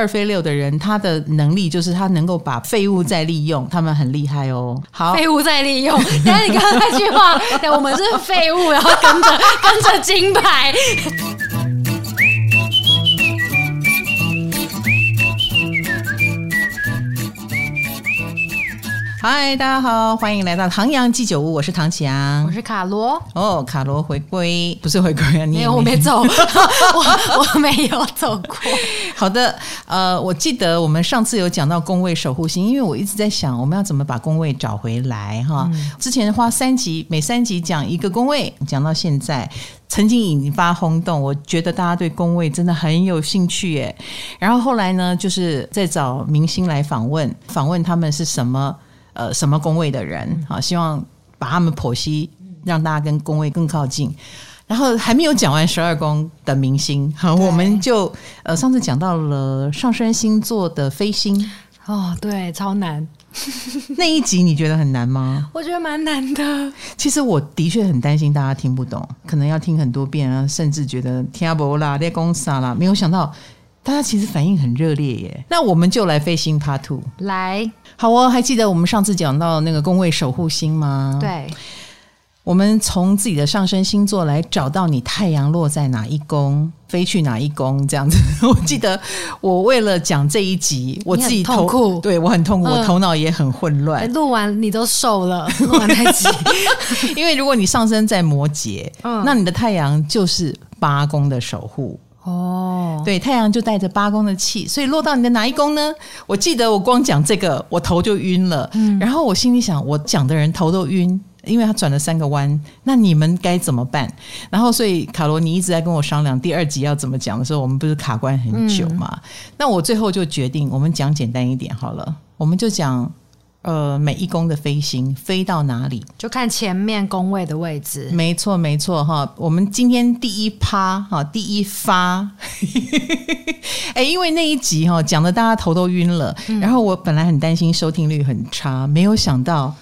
二飞六的人，他的能力就是他能够把废物再利用，他们很厉害哦。好，废物再利用。但是你刚刚那句话，我们是废物，然后跟着跟着金牌。嗨，大家好，欢迎来到唐阳鸡酒屋，我是唐启阳，我是卡罗。哦，卡罗回归，不是回归啊？你没有，我没走，我我没有走过。好的，呃，我记得我们上次有讲到宫位守护星，因为我一直在想，我们要怎么把宫位找回来哈。嗯、之前花三集，每三集讲一个宫位，讲到现在，曾经引发轰动，我觉得大家对宫位真的很有兴趣耶。然后后来呢，就是在找明星来访问，访问他们是什么。呃，什么宫位的人啊？希望把他们剖析，让大家跟宫位更靠近。然后还没有讲完十二宫的明星，好，我们就呃上次讲到了上升星座的飞星哦，对，超难。那一集你觉得很难吗？我觉得蛮难的。其实我的确很担心大家听不懂，可能要听很多遍啊，甚至觉得听不啦，在讲啥啦，没有想到。大家其实反应很热烈耶，那我们就来飞星 Part Two 来，好哦，还记得我们上次讲到那个宫位守护星吗？对，我们从自己的上升星座来找到你太阳落在哪一宫，飞去哪一宫这样子。我记得我为了讲这一集，我自己头痛苦，对我很痛苦，我头脑也很混乱。录完你都瘦了，录完那集，因为如果你上升在摩羯，嗯，那你的太阳就是八宫的守护。哦，对，太阳就带着八宫的气，所以落到你的哪一宫呢？我记得我光讲这个，我头就晕了。嗯，然后我心里想，我讲的人头都晕，因为他转了三个弯。那你们该怎么办？然后，所以卡罗，尼一直在跟我商量第二集要怎么讲的时候，我们不是卡关很久嘛？嗯，那我最后就决定，我们讲简单一点好了，我们就讲。呃，每一宫的飞行飞到哪里，就看前面宫位的位置。没错，没错哈。我们今天第一趴哈，第一发，哎，因为那一集哈讲的大家头都晕了，嗯、然后我本来很担心收听率很差，没有想到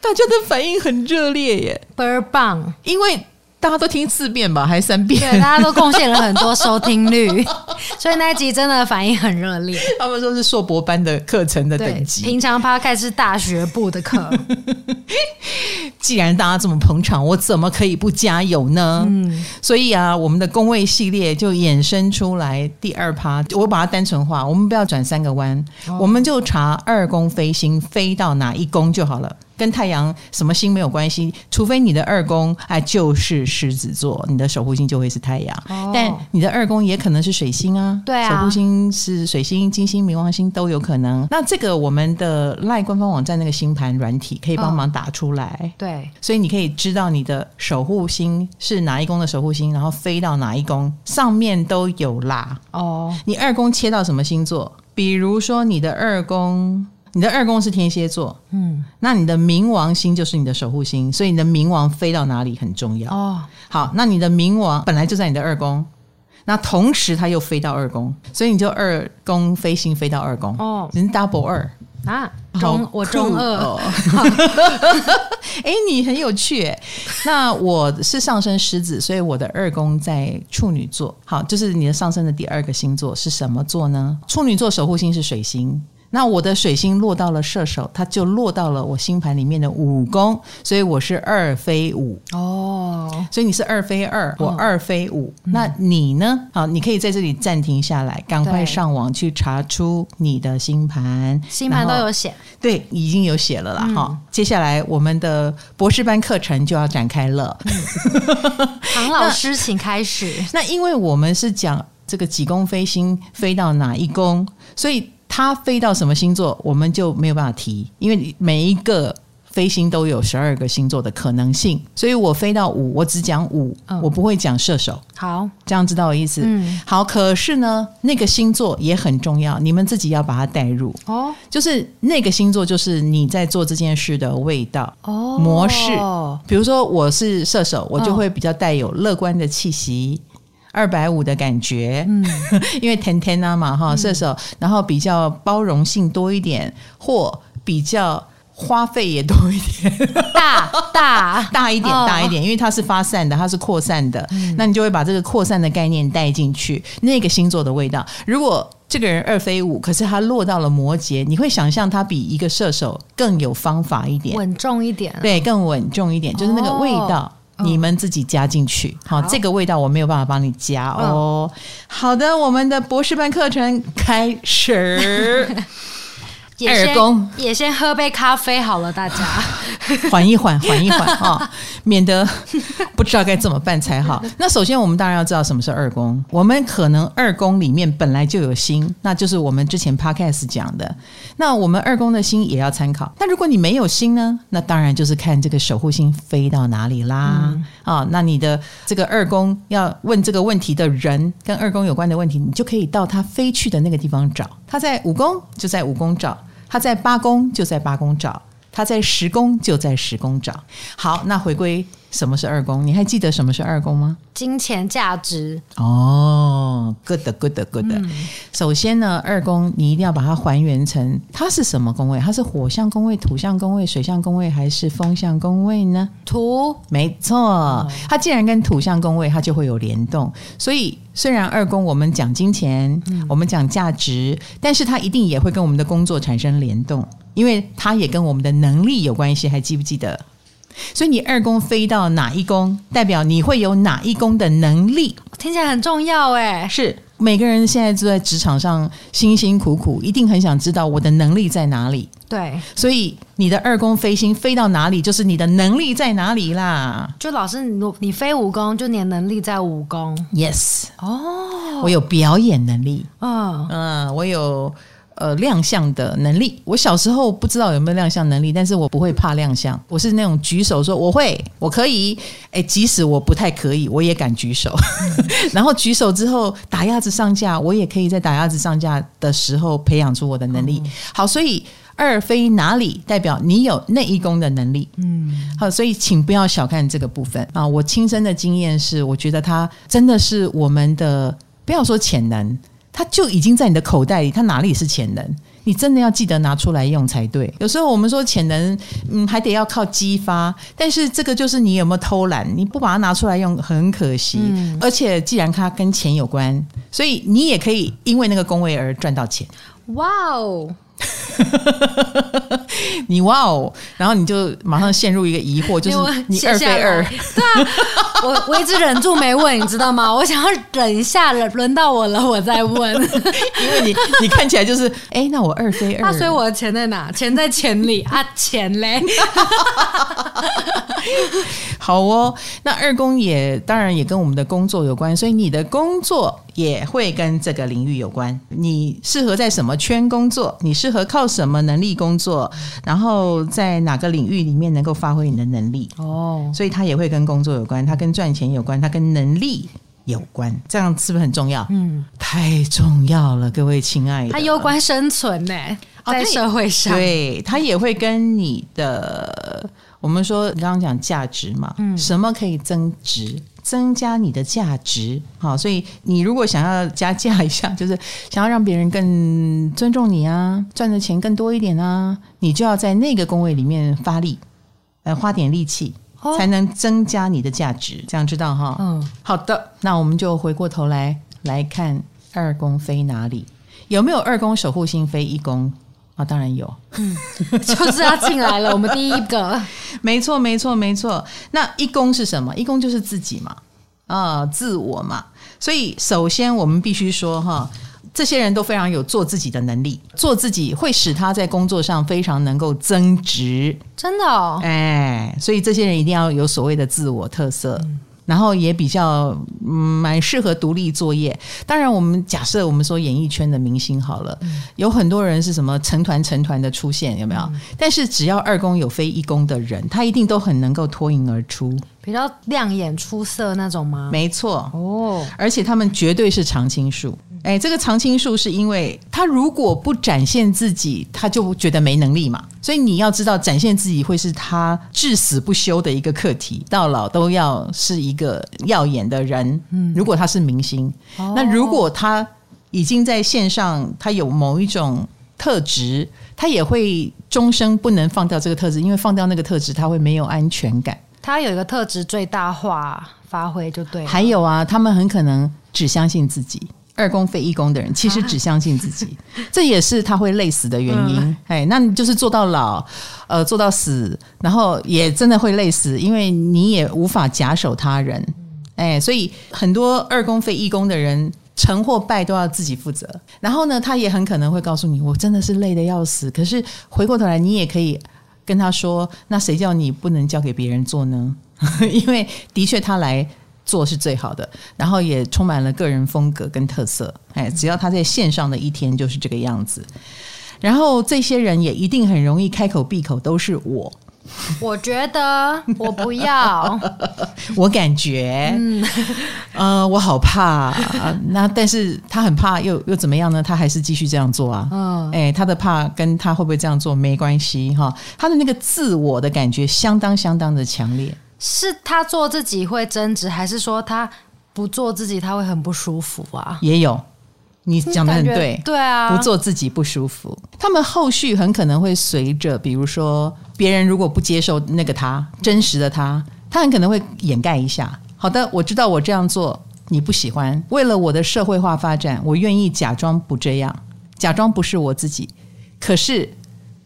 大家的反应很热烈耶，倍儿棒，因为。大家都听四遍吧，还是三遍？对，大家都贡献了很多收听率，所以那一集真的反应很热烈。他们说是硕博班的课程的等级，平常 Podcast 是大学部的课。既然大家这么捧场，我怎么可以不加油呢？嗯，所以啊，我们的工位系列就衍生出来第二趴，我把它单纯化，我们不要转三个弯，哦、我们就查二宫飞星飞到哪一宫就好了。跟太阳什么星没有关系，除非你的二宫哎就是狮子座，你的守护星就会是太阳。哦、但你的二宫也可能是水星啊，对啊，守护星是水星、金星、冥王星都有可能。那这个我们的赖官方网站那个星盘软体可以帮忙打出来，哦、对，所以你可以知道你的守护星是哪一宫的守护星，然后飞到哪一宫，上面都有啦。哦，你二宫切到什么星座？比如说你的二宫。你的二宫是天蝎座，嗯，那你的冥王星就是你的守护星，所以你的冥王飞到哪里很重要哦。好，那你的冥王本来就在你的二宫，那同时他又飞到二宫，所以你就二宫飞星飞到二宫哦，人 double 二啊，中我中二哦。哎，你很有趣诶。那我是上升狮子，所以我的二宫在处女座。好，就是你的上升的第二个星座是什么座呢？处女座守护星是水星。那我的水星落到了射手，它就落到了我星盘里面的五宫，所以我是二飞五哦。所以你是二飞二，我二飞五。哦、那你呢？好，你可以在这里暂停下来，赶快上网去查出你的星盘，星盘都有写，对，已经有写了啦。哈、嗯，接下来我们的博士班课程就要展开了。唐老 师，请开始。那因为我们是讲这个几宫飞星飞到哪一宫，所以。它飞到什么星座，我们就没有办法提，因为每一个飞星都有十二个星座的可能性，所以我飞到五，我只讲五，嗯、我不会讲射手。好，这样知道我意思？嗯，好。可是呢，那个星座也很重要，你们自己要把它带入哦。就是那个星座，就是你在做这件事的味道哦模式。比如说我是射手，我就会比较带有乐观的气息。二百五的感觉，嗯，因为天天啊嘛哈，射手，然后比较包容性多一点，或比较花费也多一点，大大。大一点，大一点，因为它是发散的，它是扩散的，嗯、那你就会把这个扩散的概念带进去。那个星座的味道，如果这个人二飞五，可是他落到了摩羯，你会想象他比一个射手更有方法一点，稳重一点，对，更稳重一点，就是那个味道，哦、你们自己加进去。好，好，这个味道我没有办法帮你加哦。嗯、好的，我们的博士班课程开始。也先二宫也先喝杯咖啡好了，大家 缓一缓，缓一缓啊，免得不知道该怎么办才好。那首先，我们当然要知道什么是二宫。我们可能二宫里面本来就有星，那就是我们之前 podcast 讲的。那我们二宫的星也要参考。那如果你没有星呢？那当然就是看这个守护星飞到哪里啦。嗯、啊，那你的这个二宫要问这个问题的人，跟二宫有关的问题，你就可以到他飞去的那个地方找。他在五宫，就在五宫找。他在八宫就在八宫找，他在十宫就在十宫找。好，那回归什么是二宫？你还记得什么是二宫吗？金钱价值。哦，good good good。嗯、首先呢，二宫你一定要把它还原成它是什么宫位？它是火象宫位、土象宫位、水象宫位还是风象宫位呢？土，没错。它既然跟土象宫位，它就会有联动，所以。虽然二宫我们讲金钱，嗯、我们讲价值，但是它一定也会跟我们的工作产生联动，因为它也跟我们的能力有关系，还记不记得？所以你二宫飞到哪一宫，代表你会有哪一宫的能力，听起来很重要哎。是每个人现在都在职场上辛辛苦苦，一定很想知道我的能力在哪里。对，所以你的二宫飞星飞到哪里，就是你的能力在哪里啦。就老师，你你飞五宫，就你的能力在五宫。Yes，哦，我有表演能力。嗯嗯，我有呃亮相的能力。我小时候不知道有没有亮相能力，但是我不会怕亮相。我是那种举手说我会，我可以。哎，即使我不太可以，我也敢举手。然后举手之后打鸭子上架，我也可以在打鸭子上架的时候培养出我的能力。嗯、好，所以。二飞哪里，代表你有内一功的能力。嗯，好，所以请不要小看这个部分啊！我亲身的经验是，我觉得它真的是我们的，不要说潜能，它就已经在你的口袋里，它哪里是潜能？你真的要记得拿出来用才对。有时候我们说潜能，嗯，还得要靠激发，但是这个就是你有没有偷懒，你不把它拿出来用，很可惜。嗯，而且既然它跟钱有关，所以你也可以因为那个工位而赚到钱。哇哦！你哇哦，然后你就马上陷入一个疑惑，就是你二飞二，对啊，我 我一直忍住没问，你知道吗？我想要忍一下，轮轮到我了，我再问，因为你你看起来就是，哎，那我二飞二，那所以我的钱在哪？钱在钱里啊，钱嘞。好哦，那二宫也当然也跟我们的工作有关，所以你的工作也会跟这个领域有关。你适合在什么圈工作？你适合靠什么能力工作？然后在哪个领域里面能够发挥你的能力？哦，所以它也会跟工作有关，它跟赚钱有关，它跟能力有关。这样是不是很重要？嗯，太重要了，各位亲爱的，它攸关生存呢，在社会上，哦、对，它也会跟你的。我们说，你刚刚讲价值嘛，嗯，什么可以增值，增加你的价值？好，所以你如果想要加价一下，就是想要让别人更尊重你啊，赚的钱更多一点啊，你就要在那个工位里面发力，呃，花点力气，才能增加你的价值。这样知道哈？嗯，好的，那我们就回过头来来看二宫飞哪里，有没有二宫守护星飞一宫？啊、哦，当然有，嗯，就是他进来了。我们第一个，没错，没错，没错。那一公是什么？一公就是自己嘛，啊、呃，自我嘛。所以，首先我们必须说，哈，这些人都非常有做自己的能力，做自己会使他在工作上非常能够增值。真的哦，哎，所以这些人一定要有所谓的自我特色。嗯然后也比较嗯蛮适合独立作业。当然，我们假设我们说演艺圈的明星好了，嗯、有很多人是什么成团成团的出现，有没有？嗯、但是只要二宫有非一宫的人，他一定都很能够脱颖而出，比较亮眼出色那种吗？没错哦，而且他们绝对是常青树。哎，这个常青树是因为他如果不展现自己，他就觉得没能力嘛。所以你要知道，展现自己会是他至死不休的一个课题，到老都要是一个耀眼的人。嗯，如果他是明星，哦、那如果他已经在线上，他有某一种特质，他也会终生不能放掉这个特质，因为放掉那个特质，他会没有安全感。他有一个特质最大化发挥就对了。还有啊，他们很可能只相信自己。二宫非一宫的人，其实只相信自己，啊、这也是他会累死的原因。嗯、哎，那你就是做到老，呃，做到死，然后也真的会累死，因为你也无法假手他人。哎，所以很多二宫非一宫的人，成或败都要自己负责。然后呢，他也很可能会告诉你，我真的是累得要死。可是回过头来，你也可以跟他说，那谁叫你不能交给别人做呢？因为的确他来。做是最好的，然后也充满了个人风格跟特色。哎，只要他在线上的一天就是这个样子。然后这些人也一定很容易开口闭口都是我。我觉得我不要，我感觉，嗯，呃，我好怕。呃，那但是他很怕又，又又怎么样呢？他还是继续这样做啊。嗯，哎，他的怕跟他会不会这样做没关系哈。他的那个自我的感觉相当相当的强烈。是他做自己会争执，还是说他不做自己他会很不舒服啊？也有，你讲的很对，对啊，不做自己不舒服。他们后续很可能会随着，比如说别人如果不接受那个他真实的他，他很可能会掩盖一下。好的，我知道我这样做你不喜欢，为了我的社会化发展，我愿意假装不这样，假装不是我自己。可是。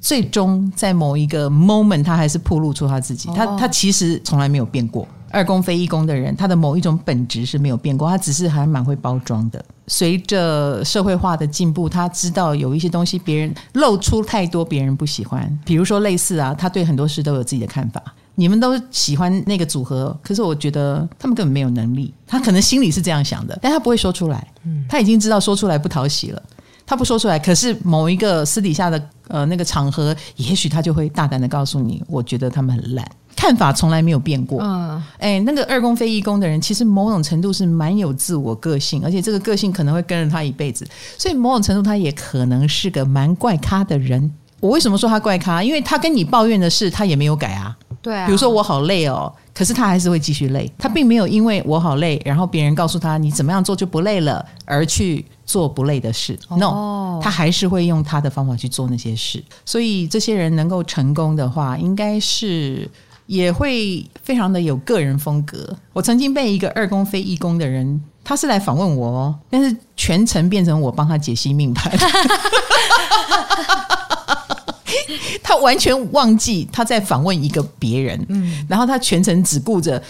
最终在某一个 moment，他还是暴露出他自己。他他其实从来没有变过。二宫非一宫的人，他的某一种本质是没有变过，他只是还蛮会包装的。随着社会化的进步，他知道有一些东西别人露出太多，别人不喜欢。比如说类似啊，他对很多事都有自己的看法。你们都喜欢那个组合，可是我觉得他们根本没有能力。他可能心里是这样想的，但他不会说出来。他已经知道说出来不讨喜了。他不说出来，可是某一个私底下的呃那个场合，也许他就会大胆的告诉你，我觉得他们很烂，看法从来没有变过。嗯，哎，那个二宫非一宫的人，其实某种程度是蛮有自我个性，而且这个个性可能会跟着他一辈子，所以某种程度他也可能是个蛮怪咖的人。我为什么说他怪咖？因为他跟你抱怨的事，他也没有改啊。对啊，比如说我好累哦，可是他还是会继续累，他并没有因为我好累，然后别人告诉他你怎么样做就不累了，而去。做不累的事，no，他还是会用他的方法去做那些事。所以这些人能够成功的话，应该是也会非常的有个人风格。我曾经被一个二宫非一宫的人，他是来访问我哦，但是全程变成我帮他解析命盘。他完全忘记他在访问一个别人，嗯，然后他全程只顾着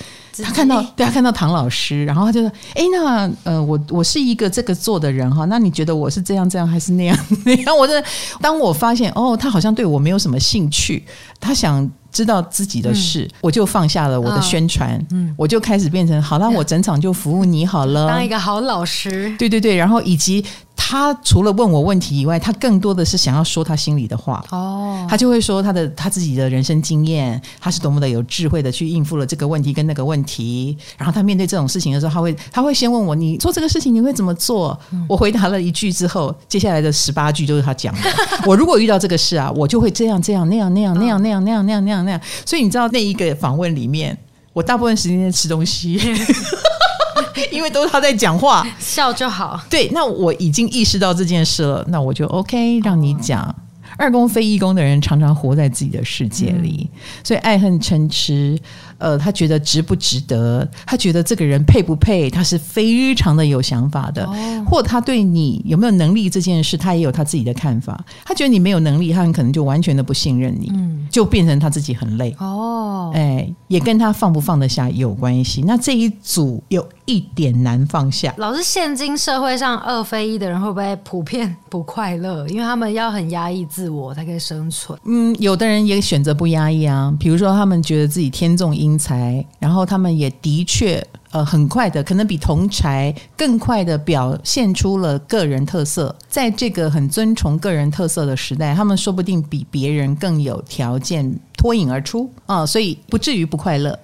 他看到，对他看到唐老师，然后他就说：“哎，那呃，我我是一个这个做的人哈，那你觉得我是这样这样还是那样 那样？”我的当我发现哦，他好像对我没有什么兴趣，他想知道自己的事，嗯、我就放下了我的宣传，嗯，我就开始变成好了，我整场就服务你好了，当一个好老师，对对对，然后以及。他除了问我问题以外，他更多的是想要说他心里的话。哦，他就会说他的他自己的人生经验，他是多么的有智慧的去应付了这个问题跟那个问题。然后他面对这种事情的时候，他会他会先问我：“你做这个事情你会怎么做？”嗯、我回答了一句之后，接下来的十八句都是他讲的。我如果遇到这个事啊，我就会这样这样那样那样那样那样那样那样那样那样。所以你知道那一个访问里面，我大部分时间在吃东西。因为都是他在讲话，笑就好。对，那我已经意识到这件事了，那我就 OK，让你讲。哦、二宫非一宫的人常常活在自己的世界里，嗯、所以爱恨嗔痴。呃，他觉得值不值得？他觉得这个人配不配？他是非常的有想法的。哦、或他对你有没有能力这件事，他也有他自己的看法。他觉得你没有能力，他很可能就完全的不信任你，嗯、就变成他自己很累。哦，哎，也跟他放不放得下有关系。那这一组有一点难放下。老师，现今社会上二非一的人会不会普遍不快乐？因为他们要很压抑自我才可以生存。嗯，有的人也选择不压抑啊。比如说，他们觉得自己天纵英。才，然后他们也的确，呃，很快的，可能比同才更快的表现出了个人特色。在这个很尊崇个人特色的时代，他们说不定比别人更有条件脱颖而出啊，所以不至于不快乐。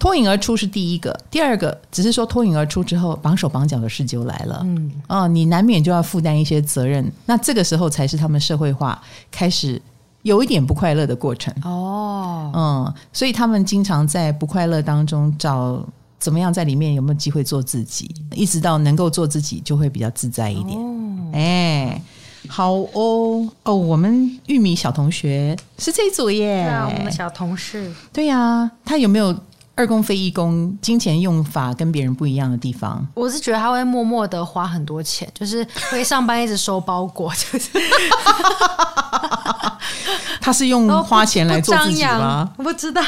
脱颖而出是第一个，第二个只是说脱颖而出之后，绑手绑脚的事就来了。嗯，啊，你难免就要负担一些责任。那这个时候才是他们社会化开始。有一点不快乐的过程哦，嗯，所以他们经常在不快乐当中找怎么样在里面有没有机会做自己，一直到能够做自己就会比较自在一点。哦，哎，好哦哦，我们玉米小同学是这一组耶。对啊，我们的小同事。对呀、啊，他有没有二宫非一宫金钱用法跟别人不一样的地方？我是觉得他会默默的花很多钱，就是会上班一直收包裹，就是。他是用花钱来做自己吗？我不知道。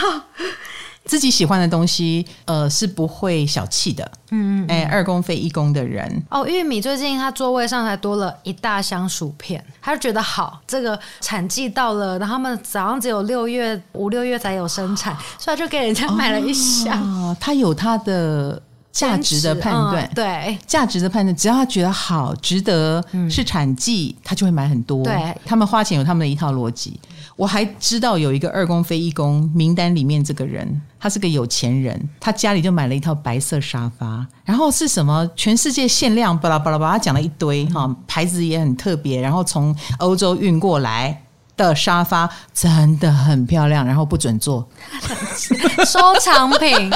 自己喜欢的东西，呃，是不会小气的。嗯，嗯，哎，二公非一公的人哦，玉米最近他座位上才多了一大箱薯片，他就觉得好，这个产季到了，然后他们早上只有六月五六月才有生产，所以他就给人家买了一箱。哦，他有他的。价值的判断，嗯，对，价值的判断，只要他觉得好，值得，是产季，他就会买很多。对，他们花钱有他们的一套逻辑。我还知道有一个二宫非一宫名单里面这个人，他是个有钱人，他家里就买了一套白色沙发，然后是什么全世界限量，巴拉巴拉巴拉，他讲了一堆哈，牌子也很特别，然后从欧洲运过来。的沙发真的很漂亮，然后不准坐，收藏品。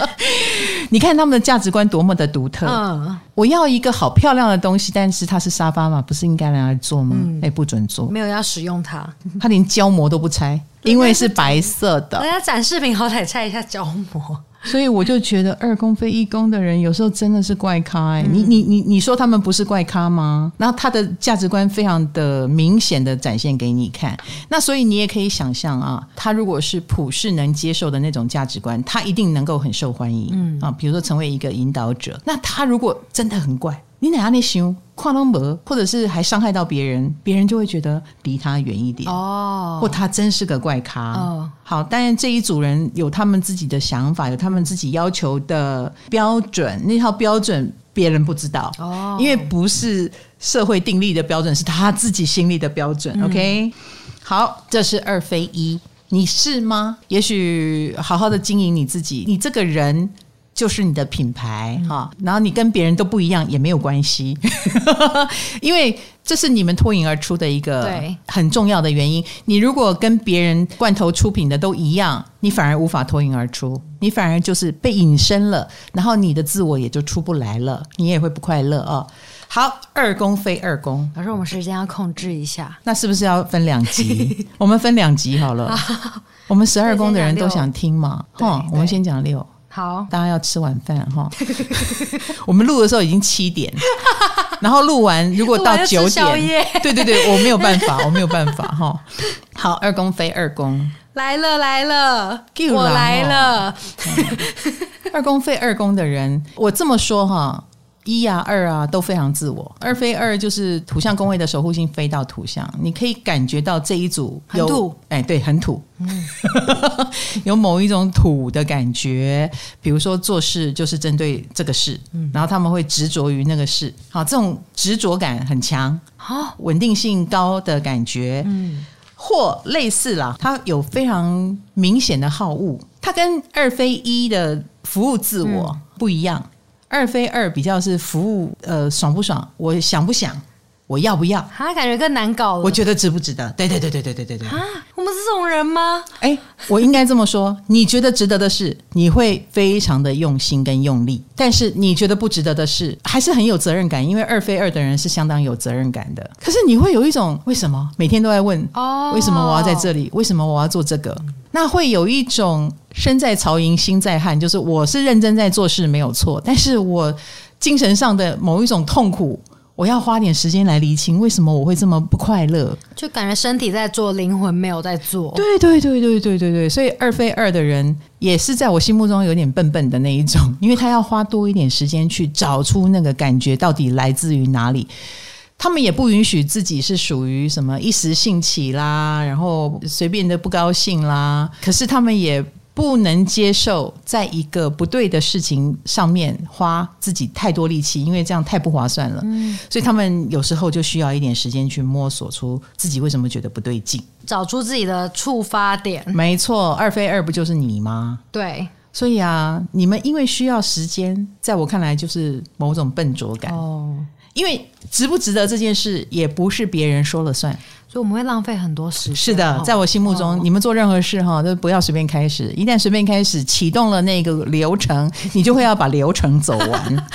你看他们的价值观多么的独特。嗯，我要一个好漂亮的东西，但是它是沙发嘛，不是应该拿来坐吗？哎、嗯，不准坐，没有要使用它，它连胶膜都不拆，因为是白色的。人家展示品好歹拆一下胶膜。所以我就觉得二宫非一宫的人有时候真的是怪咖哎、欸，你你你你说他们不是怪咖吗？然后他的价值观非常的明显的展现给你看，那所以你也可以想象啊，他如果是普世能接受的那种价值观，他一定能够很受欢迎，嗯啊，比如说成为一个引导者。那他如果真的很怪。你哪样那行，跨龙门，或者是还伤害到别人，别人就会觉得离他远一点哦，或他真是个怪咖哦。好，当然这一组人有他们自己的想法，有他们自己要求的标准，那套标准别人不知道哦，因为不是社会定立的标准，是他自己心里的标准。嗯、OK，好，这是二非一，你是吗？也许好好的经营你自己，你这个人。就是你的品牌哈，然后你跟别人都不一样也没有关系，因为这是你们脱颖而出的一个很重要的原因。你如果跟别人罐头出品的都一样，你反而无法脱颖而出，你反而就是被隐身了，然后你的自我也就出不来了，你也会不快乐哦。好，二宫非二宫，老师，我们时间要控制一下，那是不是要分两集？我们分两集好了，好，我们十二宫的人都想听嘛？哈，我们先讲六。好，大家要吃晚饭哈。我们录的时候已经七点，然后录完如果到九点，对对对，我没有办法，我没有办法哈。好，二宫飞二宫来了来了，我来了。二宫飞二宫的人，我这么说哈。一啊，二啊，都非常自我。二飞二就是土象宫位的守护星飞到土象，你可以感觉到这一组有土，哎，对，很土，嗯、有某一种土的感觉。比如说做事就是针对这个事，嗯、然后他们会执着于那个事，好，这种执着感很强，好，稳定性高的感觉，嗯，或类似啦，它有非常明显的好恶，它跟二飞一的服务自我不一样。二非二比较是服务，呃，爽不爽？我想不想？我要不要？他感觉更难搞了。我觉得值不值得？对对对对对对对对。啊，我们是这种人吗？哎，我应该这么说。你觉得值得的事，你会非常的用心跟用力；但是你觉得不值得的事，还是很有责任感。因为二非二的人是相当有责任感的。可是你会有一种为什么每天都在问哦？为什么我要在这里？为什么我要做这个？那会有一种身在曹营心在汉，就是我是认真在做事没有错，但是我精神上的某一种痛苦。我要花点时间来厘清为什么我会这么不快乐，就感觉身体在做，灵魂没有在做。对对对对对对对，所以二非二的人也是在我心目中有点笨笨的那一种，因为他要花多一点时间去找出那个感觉到底来自于哪里。他们也不允许自己是属于什么一时兴起啦，然后随便的不高兴啦。可是他们也。不能接受在一个不对的事情上面花自己太多力气，因为这样太不划算了。嗯，所以他们有时候就需要一点时间去摸索出自己为什么觉得不对劲，找出自己的触发点。没错，二非二不就是你吗？对，所以啊，你们因为需要时间，在我看来就是某种笨拙感哦。因为值不值得这件事，也不是别人说了算。所以我们会浪费很多时间。是的，在我心目中，哦、你们做任何事哈，都不要随便开始。一旦随便开始，启动了那个流程，你就会要把流程走完。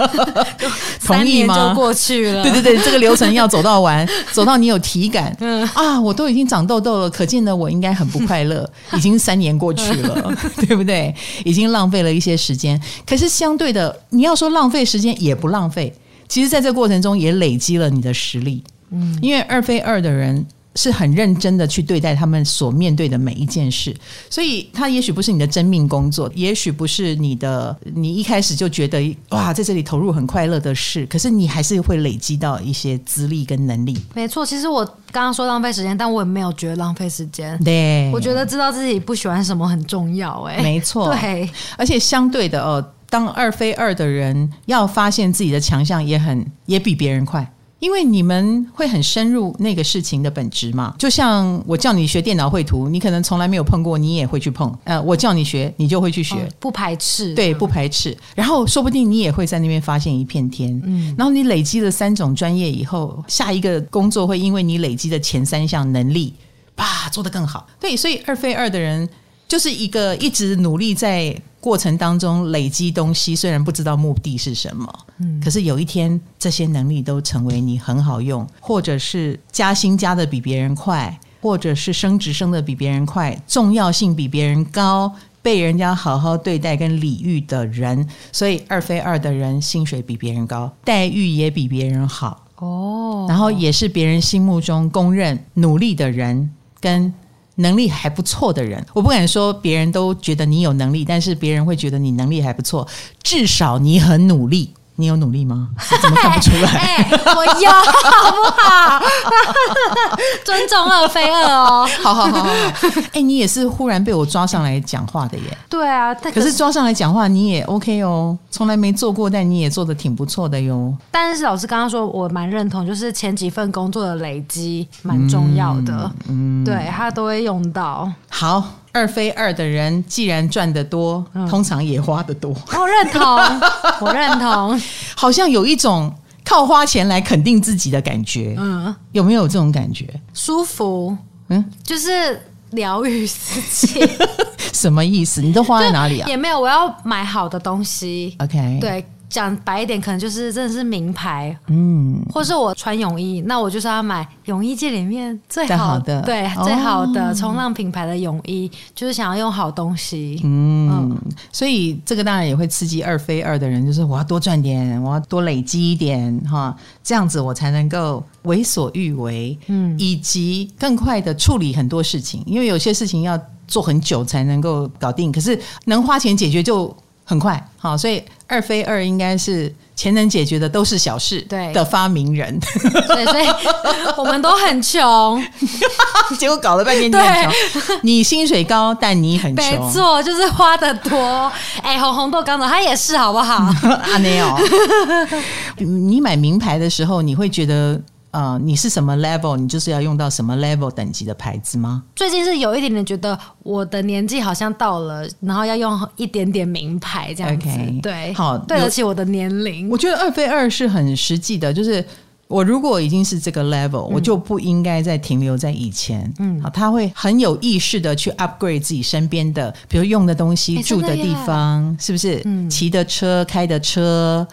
同意吗？就过去了。对对对，这个流程要走到完，走到你有体感。嗯啊，我都已经长痘痘了，可见呢，我应该很不快乐。已经三年过去了，对不对？已经浪费了一些时间。可是相对的，你要说浪费时间也不浪费。其实，在这个过程中也累积了你的实力。嗯，因为二非二的人是很认真的去对待他们所面对的每一件事，所以他也许不是你的真命工作，也许不是你的，你一开始就觉得哇，在这里投入很快乐的事，可是你还是会累积到一些资历跟能力。没错，其实我刚刚说浪费时间，但我也没有觉得浪费时间。对，我觉得知道自己不喜欢什么很重要。哎，没错，对，而且相对的哦，当二非二的人要发现自己的强项，也很也比别人快。因为你们会很深入那个事情的本质嘛，就像我叫你学电脑绘图，你可能从来没有碰过，你也会去碰。呃，我叫你学，你就会去学，不排斥，对，不排斥。然后说不定你也会在那边发现一片天。嗯，然后你累积了三种专业以后，下一个工作会因为你累积的前三项能力，啪，做得更好。对，所以二非二的人就是一个一直努力在。过程当中累积东西，虽然不知道目的是什么，嗯，可是有一天这些能力都成为你很好用，或者是加薪加得比别人快，或者是升职升得比别人快，重要性比别人高，被人家好好对待跟礼遇的人，所以二非二的人薪水比别人高，待遇也比别人好哦，然后也是别人心目中公认努力的人跟。能力还不错的人，我不敢说别人都觉得你有能力，但是别人会觉得你能力还不错，至少你很努力。你有努力吗？怎么看不出来？欸 欸、我有，好不好？尊重二非二哦。好好好好好。哎、欸，你也是忽然被我抓上来讲话的耶。对啊，可是抓上来讲话你也 OK 哦，从来没做过，但你也做的挺不错的哟。但是老师刚刚说，我蛮认同，就是前几份工作的累积蛮重要的。嗯，对，他都会用到。好。二非二的人，既然赚得多，嗯、通常也花得多。我认同，我认同，好像有一种靠花钱来肯定自己的感觉。嗯，有没有这种感觉？舒服，嗯，就是疗愈自己。什么意思？你都花在哪里啊？也没有，我要买好的东西。OK，对。讲白一点，可能就是真的是名牌，嗯，或是我穿泳衣，那我就是要买泳衣界里面最好，好的，对，哦、最好的冲浪品牌的泳衣，就是想要用好东西，嗯，嗯，所以这个当然也会刺激二非二的人，就是我要多赚点，我要多累积一点，哈，这样子我才能够为所欲为，嗯，以及更快的处理很多事情，因为有些事情要做很久才能够搞定，可是能花钱解决就很快，好，所以。二非二应该是钱能解决的都是小事，对的发明人，对，所以 我们都很穷，结果搞了半天你很穷，你薪水高，但你很穷，没错，就是花的多。哎，红红豆刚走，他也是好不好？阿没有，你买名牌的时候，你会觉得。啊、呃，你是什么 level？你就是要用到什么 level 等级的牌子吗？最近是有一点点觉得我的年纪好像到了，然后要用一点点名牌这样子。Okay, 对，好，对得起我的年龄。我觉得二非二是很实际的，就是我如果已经是这个 level，、嗯、我就不应该再停留在以前。嗯，好，他会很有意识的去 upgrade 自己身边的，比如用的东西、住的地方，是不是？嗯，骑的车、开的车，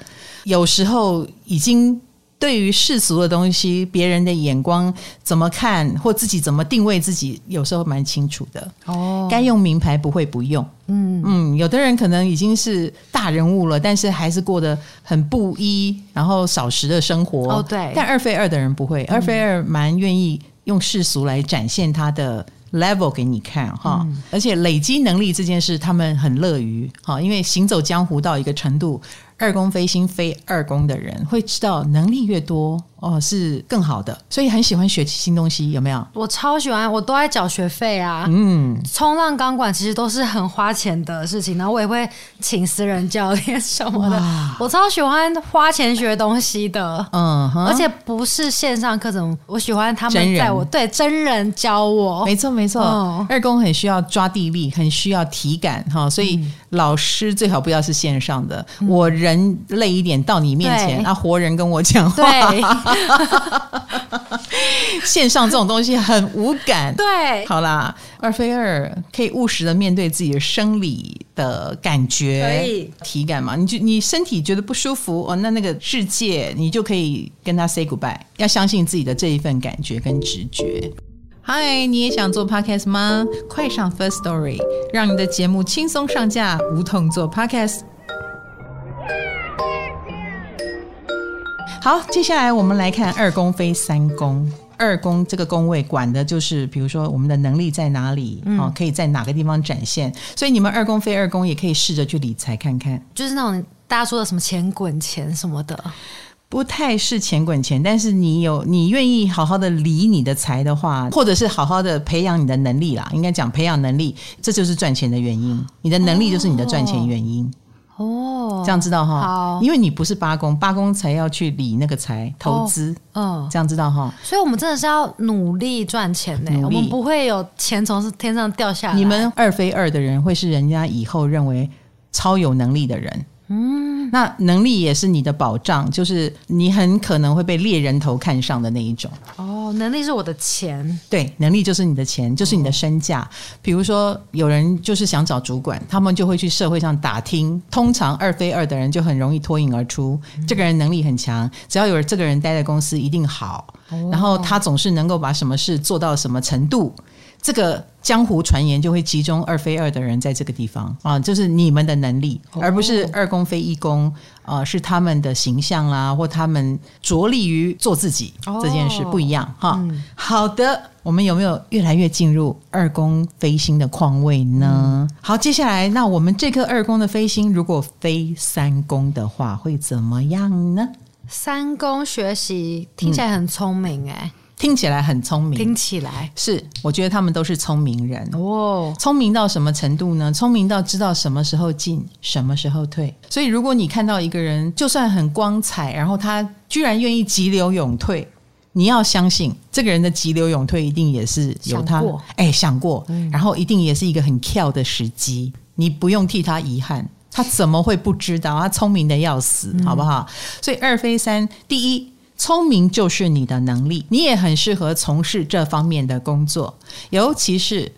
有时候已经。对于世俗的东西，别人的眼光怎么看，或自己怎么定位自己，有时候蛮清楚的。哦，该用名牌不会不用。嗯嗯，有的人可能已经是大人物了，但是还是过得很布衣，然后少食的生活。哦，对。但二非二的人不会，二非二蛮愿意用世俗来展现他的 level 给你看哈。嗯，而且累积能力这件事，他们很乐于哈，因为行走江湖到一个程度。二宫飞星飞二宫的人会知道，能力越多哦是更好的，所以很喜欢学新东西，有没有？我超喜欢，我都在缴学费啊。嗯，冲浪钢管其实都是很花钱的事情，然后我也会请私人教练什么的。我超喜欢花钱学东西的，嗯，而且不是线上课程，我喜欢他们在我人对真人教我。没错没错，嗯、二宫很需要抓地力，很需要体感哈，所以老师最好不要是线上的。嗯、我。人类一点到你面前，啊，活人跟我讲话。对，线上这种东西很无感。对，好啦，二非二可以务实的面对自己的生理的感觉，体感嘛？你就你身体觉得不舒服哦，那那个世界你就可以跟他 say goodbye。要相信自己的这一份感觉跟直觉。嗨，你也想做 podcast 吗？快上 First Story，让你的节目轻松上架，无痛做 podcast。好，接下来我们来看二宫飞三宫。二宫这个宫位管的就是，比如说我们的能力在哪里，嗯、哦，可以在哪个地方展现。所以你们二宫飞二宫也可以试着去理财看看，就是那种大家说的什么钱滚钱什么的。不太是钱滚钱，但是你有你愿意好好的理你的财的话，或者是好好的培养你的能力啦，应该讲培养能力，这就是赚钱的原因。你的能力就是你的赚钱原因。哦，这样知道哈？好，因为你不是八宫，八宫才要去理那个财投资。嗯、哦，这样知道哈？所以我们真的是要努力赚钱呢，我们不会有钱从天上掉下来。你们二非二的人会是人家以后认为超有能力的人。嗯，那能力也是你的保障，就是你很可能会被猎人头看上的那一种。哦，能力是我的钱，对，能力就是你的钱，就是你的身价。哦、比如说，有人就是想找主管，他们就会去社会上打听。通常二非二的人就很容易脱颖而出，嗯、这个人能力很强，只要有这个人待在公司一定好。哦、然后他总是能够把什么事做到什么程度。这个江湖传言就会集中二非二的人在这个地方啊，就是你们的能力，而不是二公非一公啊、呃，是他们的形象啦，或他们着力于做自己这件事不一样哈。嗯、好的，我们有没有越来越进入二宫飞星的况位呢？嗯、好，接下来那我们这颗二宫的飞星如果飞三宫的话，会怎么样呢？三宫学习听起来很聪明哎、欸。嗯听起来很聪明，听起来是，我觉得他们都是聪明人哦。聪明到什么程度呢？聪明到知道什么时候进，什么时候退。所以，如果你看到一个人，就算很光彩，然后他居然愿意急流勇退，你要相信这个人的急流勇退一定也是有他哎想过，然后一定也是一个很巧的时机。你不用替他遗憾，他怎么会不知道？他聪明的要死，好不好？所以二飞三，第一。聪明就是你的能力，你也很适合从事这方面的工作。尤其是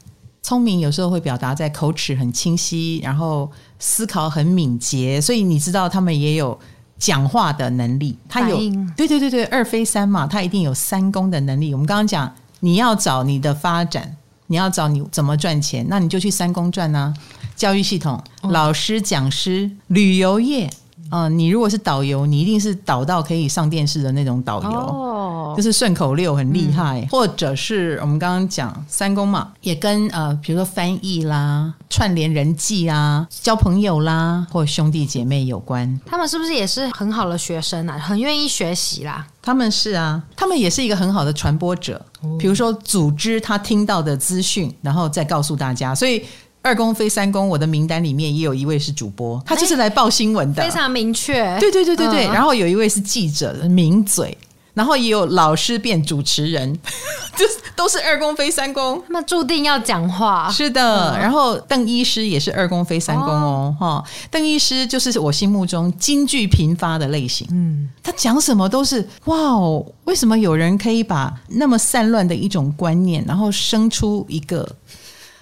聪明，有时候会表达在口齿很清晰，然后思考很敏捷，所以你知道他们也有讲话的能力。他有，对对对对，二非三嘛，他一定有三公的能力。我们刚刚讲，你要找你的发展，你要找你怎么赚钱，那你就去三公赚啊。教育系统、老师、讲师、旅游业。啊、呃，你如果是导游，你一定是导到可以上电视的那种导游，哦、就是顺口溜很厉害。嗯、或者是我们刚刚讲三公嘛，也跟呃，比如说翻译啦、串联人际啊、交朋友啦，或兄弟姐妹有关。他们是不是也是很好的学生啊？很愿意学习啦。他们是啊，他们也是一个很好的传播者。哦、比如说，组织他听到的资讯，然后再告诉大家。所以。二宫非三宫，我的名单里面也有一位是主播，他就是来报新闻的，非常明确。对对对对对，嗯、然后有一位是记者，名嘴，然后也有老师变主持人，就是都是二宫非三宫，那注定要讲话。是的，嗯、然后邓医师也是二宫非三宫哦，哈、哦，邓医师就是我心目中金句频发的类型，嗯，他讲什么都是哇哦，为什么有人可以把那么散乱的一种观念，然后生出一个。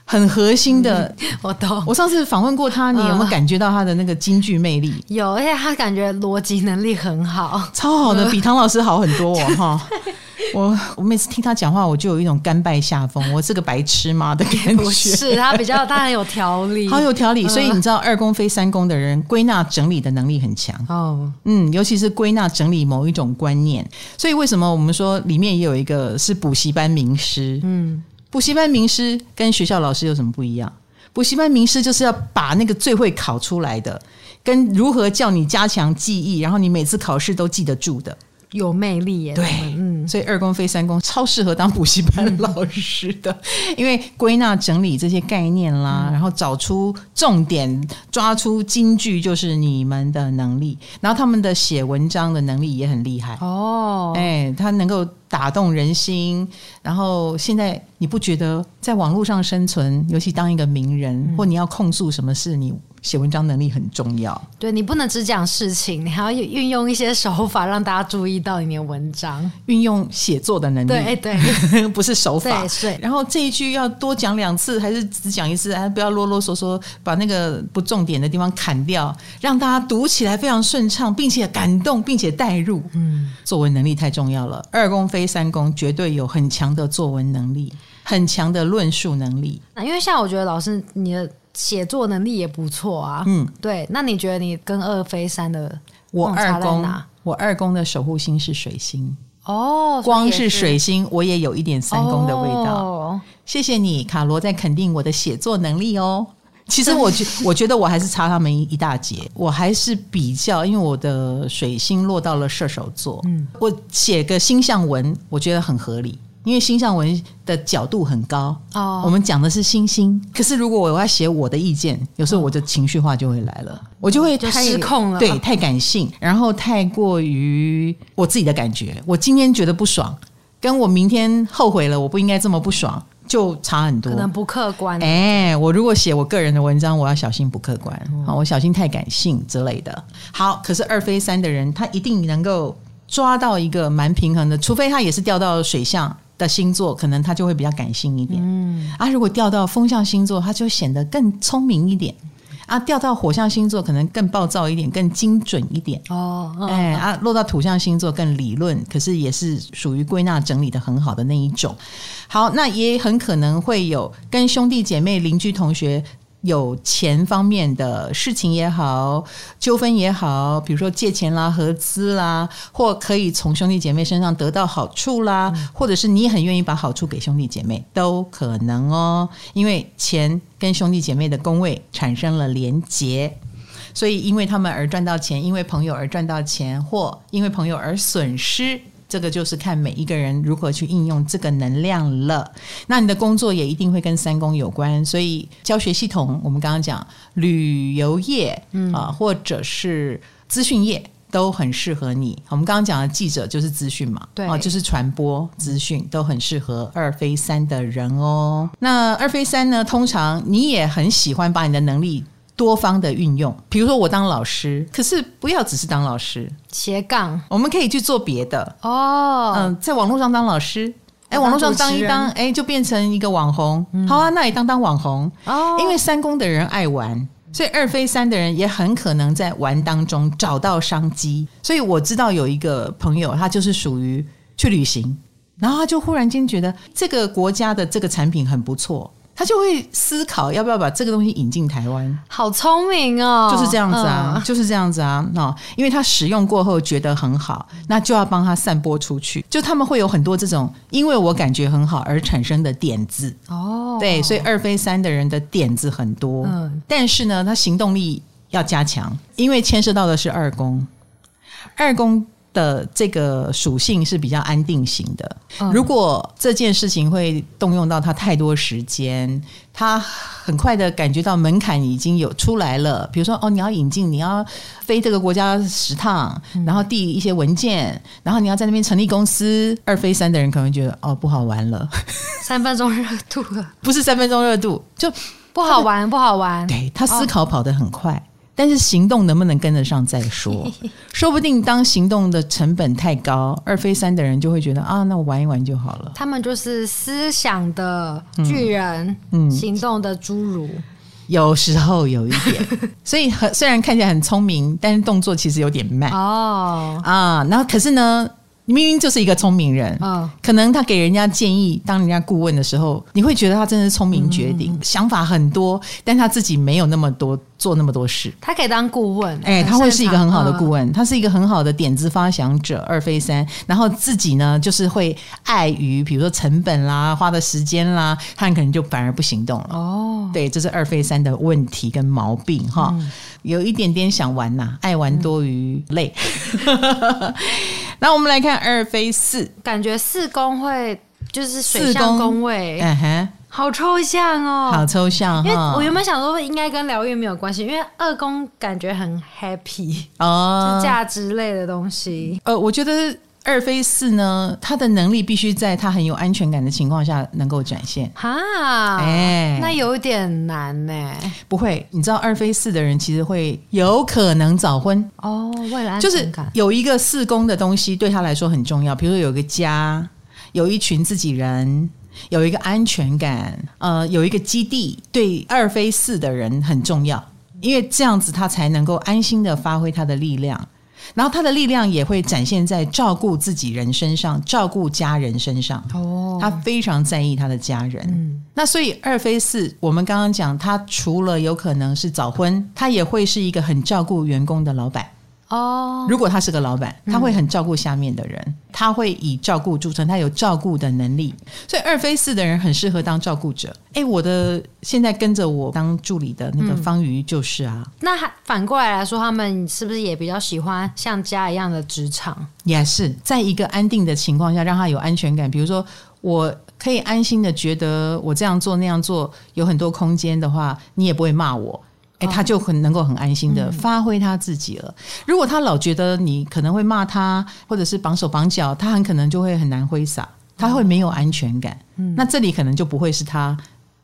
很核心的，嗯、我懂。我上次访问过他，你有没有感觉到他的那个京剧魅力？呃、有，而且他感觉逻辑能力很好，超好的，比唐老师好很多哦！哈，我我每次听他讲话，我就有一种甘拜下风，我是个白痴吗的感觉？是他比较，他很有条理，好有条理。所以你知道，二宫非三宫的人归纳整理的能力很强哦。嗯，尤其是归纳整理某一种观念。所以为什么我们说里面也有一个是补习班名师？嗯。补习班名师跟学校老师有什么不一样？补习班名师就是要把那个最会考出来的，跟如何叫你加强记忆，然后你每次考试都记得住的。有魅力耶，对，嗯，所以二宫非三宫超适合当补习班老师的，因为归纳整理这些概念啦，然后找出重点，抓出金句，就是你们的能力。然后他们的写文章的能力也很厉害。哦，哎，他能够打动人心。然后现在你不觉得在网络上生存，尤其当一个名人，或你要控诉什么事，你写文章能力很重要。对，你不能只讲事情，你还要运用一些手法让大家注意到你的文章，运用写作的能力。对对，不是手法。对，对，然后这一句要多讲两次，还是只讲一次？哎，不要啰啰嗦嗦，把那个不重点的地方砍掉，让大家读起来非常顺畅，并且感动，并且带入。嗯，作文能力太重要了。二公非三公，绝对有很强的作文能力，很强的论述能力。那因为像我觉得老师你的。写作能力也不错啊，嗯，对。那你觉得你跟二飞三的我二宫，我二宫的守护星是水星哦，光是水星，我也有一点三宫的味道。哦、谢谢你，卡罗在肯定我的写作能力哦。其实我 觉我觉得我还是差他们一大截，我还是比较，因为我的水星落到了射手座，嗯，我写个星象文，我觉得很合理。因为星象文的角度很高哦，我们讲的是星星。可是如果我要写我的意见，有时候我的情绪化就会来了，我就会太失控了，对，太感性，然后太过于我自己的感觉。我今天觉得不爽，跟我明天后悔了，我不应该这么不爽，就差很多，可能不客观。哎，我如果写我个人的文章，我要小心不客观，好，我小心太感性之类的。好，可是二飞三的人，他一定能够抓到一个蛮平衡的，除非他也是掉到水象。的星座可能他就会比较感性一点，嗯啊，如果掉到风象星座，他就显得更聪明一点，啊，掉到火象星座可能更暴躁一点，更精准一点，哦，哎啊，落到土象星座更理论，可是也是属于归纳整理的很好的那一种。好，那也很可能会有跟兄弟姐妹、邻居、同学。有钱方面的事情也好，纠纷也好，比如说借钱啦、合资啦，或可以从兄弟姐妹身上得到好处啦，嗯、或者是你很愿意把好处给兄弟姐妹，都可能哦。因为钱跟兄弟姐妹的宫位产生了连结，所以因为他们而赚到钱，因为朋友而赚到钱，或因为朋友而损失。这个就是看每一个人如何去应用这个能量了。那你的工作也一定会跟三宫有关，所以教学系统，我们刚刚讲旅游业，嗯啊，或者是资讯业都很适合你。我们刚刚讲的记者就是资讯嘛，对啊，就是传播资讯都很适合二飞三的人哦。那二飞三呢，通常你也很喜欢把你的能力。多方的运用，比如说我当老师，可是不要只是当老师，斜杠，我们可以去做别的哦。嗯，在网络上当老师，哎，网络上当一当，哎，就变成一个网红。嗯、好啊，那也当当网红哦。因为三公的人爱玩，所以二非三的人也很可能在玩当中找到商机。所以我知道有一个朋友，他就是属于去旅行，然后他就忽然间觉得这个国家的这个产品很不错。他就会思考要不要把这个东西引进台湾，好聪明哦，就是这样子啊，嗯、就是这样子啊，哦，因为他使用过后觉得很好，那就要帮他散播出去。就他们会有很多这种，因为我感觉很好而产生的点子。哦，对，所以二飞三的人的点子很多，嗯，但是呢，他行动力要加强，因为牵涉到的是二宫，二宫。的这个属性是比较安定型的。如果这件事情会动用到他太多时间，他很快的感觉到门槛已经有出来了。比如说，哦，你要引进，你要飞这个国家十趟，然后递一些文件，然后你要在那边成立公司。二飞三的人可能觉得，哦，不好玩了，三分钟热度了，不是三分钟热度，就不好玩，不好玩。对，他思考跑得很快。但是行动能不能跟得上再说，说不定当行动的成本太高，二飞三的人就会觉得啊，那我玩一玩就好了。他们就是思想的巨人，嗯，嗯，行动的侏儒，有时候有一点。所以很虽然看起来很聪明，但是动作其实有点慢哦啊。然后可是呢，明明就是一个聪明人，嗯，可能他给人家建议，当人家顾问的时候，你会觉得他真的是聪明绝顶，嗯、想法很多，但他自己没有那么多。做那么多事，他可以当顾问，哎、欸，他会是一个很好的顾问，他是一个很好的点子发想者，二飞三，然后自己呢，就是会碍于比如说成本啦、花的时间啦，他可能就反而不行动了。哦，对，这是二飞三的问题跟毛病哈，嗯、有一点点想玩呐，爱玩多于累。那、嗯、我们来看二飞四，感觉四宫会就是水象宫位，嗯哼。好抽象哦，好抽象。因为我原本想说应该跟疗愈没有关系，因为二宫感觉很 happy 哦，价值类的东西。呃，我觉得二飞四呢，他的能力必须在他很有安全感的情况下能够展现。哈，哎，那有点难呢。不会，你知道二飞四的人其实会有可能早婚哦，为了安全感，就是有一个四宫的东西对他来说很重要，比如说有一个家，有一群自己人。有一个安全感，呃，有一个基地，对二非四的人很重要，因为这样子他才能够安心的发挥他的力量，然后他的力量也会展现在照顾自己人身上，照顾家人身上。哦，他非常在意他的家人。嗯，那所以二非四，我们刚刚讲，他除了有可能是早婚，他也会是一个很照顾员工的老板。哦，如果他是个老板，他会很照顾下面的人，嗯、他会以照顾著称，他有照顾的能力，所以二飞四的人很适合当照顾者。哎，我的现在跟着我当助理的那个方瑜就是啊。嗯、那还反过来来说，他们是不是也比较喜欢像家一样的职场？也是在一个安定的情况下，让他有安全感。比如说，我可以安心的觉得我这样做那样做有很多空间的话，你也不会骂我。哎，他就很能够很安心的发挥他自己了。如果他老觉得你可能会骂他，或者是绑手绑脚，他很可能就会很难挥洒，他会没有安全感。那这里可能就不会是他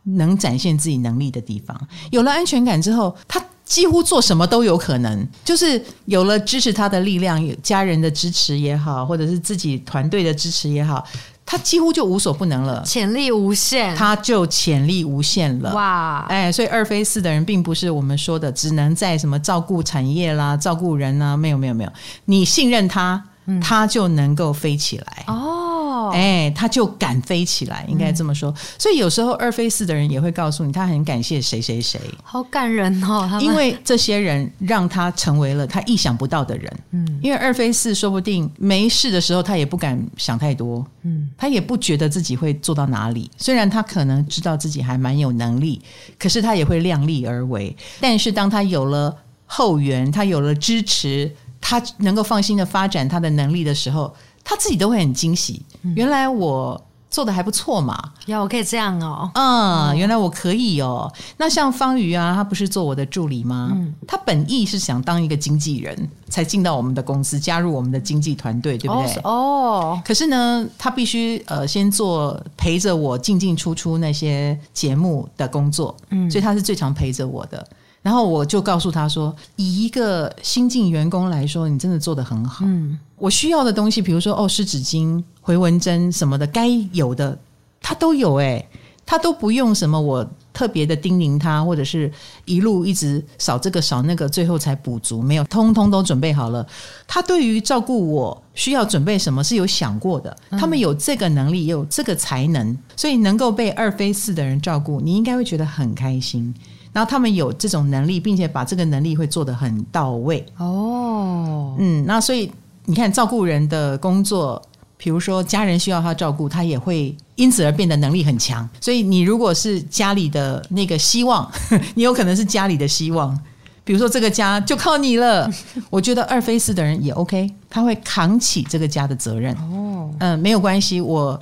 能展现自己能力的地方。有了安全感之后，他几乎做什么都有可能。就是有了支持他的力量，有家人的支持也好，或者是自己团队的支持也好。他几乎就无所不能了，潜力无限，他就潜力无限了。哇，哎，所以二飞四的人并不是我们说的只能在什么照顾产业啦、照顾人啊，没有没有没有，你信任他，嗯、他就能够飞起来。哦。哎，他就敢飞起来，应该这么说。嗯、所以有时候二飞四的人也会告诉你，他很感谢谁谁谁，好感人哦。因为这些人让他成为了他意想不到的人。嗯，因为二飞四说不定没事的时候，他也不敢想太多。嗯，他也不觉得自己会做到哪里。虽然他可能知道自己还蛮有能力，可是他也会量力而为。但是当他有了后援，他有了支持，他能够放心的发展他的能力的时候。他自己都会很惊喜，原来我做的还不错嘛！呀，我可以这样哦，嗯，原来我可以哦。那像方瑜啊，他不是做我的助理吗？嗯，他本意是想当一个经纪人，才进到我们的公司，加入我们的经纪团队，对不对？哦。可是呢，他必须呃先做陪着我进进出出那些节目的工作，嗯，所以他是最常陪着我的。然后我就告诉他说，以一个新进员工来说，你真的做得很好。嗯，我需要的东西，比如说哦，湿纸巾、回纹针什么的，该有的他都有。诶，他都不用什么我特别的叮咛他，或者是一路一直少这个少那个，最后才补足，没有，通通都准备好了。他对于照顾我需要准备什么是有想过的。他们有这个能力，也有这个才能，所以能够被二飞四的人照顾，你应该会觉得很开心。然后他们有这种能力，并且把这个能力会做得很到位。哦，嗯，那所以你看，照顾人的工作，比如说家人需要他照顾，他也会因此而变得能力很强。所以你如果是家里的那个希望，你有可能是家里的希望。比如说这个家就靠你了，我觉得二飞四的人也 OK，他会扛起这个家的责任。哦，嗯，没有关系，我。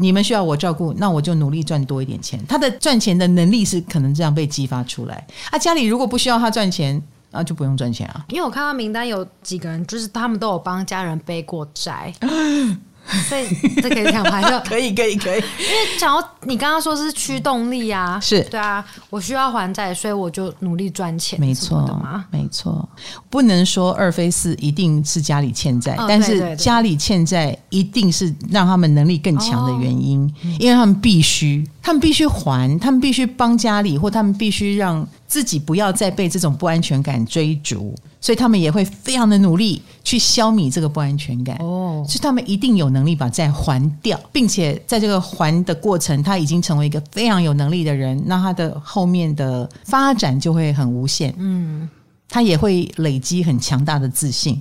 你们需要我照顾，那我就努力赚多一点钱。他的赚钱的能力是可能这样被激发出来。啊，家里如果不需要他赚钱，那就不用赚钱啊。因为我看到名单有几个人，就是他们都有帮家人背过债。所以这可以讲吗？就可以，可以，可以。因为讲到你刚刚说是驱动力啊，是对啊，我需要还债，所以我就努力赚钱，没错的没错。不能说二非四一定是家里欠债，哦、但是家里欠债一定是让他们能力更强的原因，哦、因为他们必须，他们必须还，他们必须帮家里，或他们必须让自己不要再被这种不安全感追逐。所以他们也会非常的努力去消弭这个不安全感哦，所以他们一定有能力把债还掉，并且在这个还的过程，他已经成为一个非常有能力的人，那他的后面的发展就会很无限。嗯，他也会累积很强大的自信。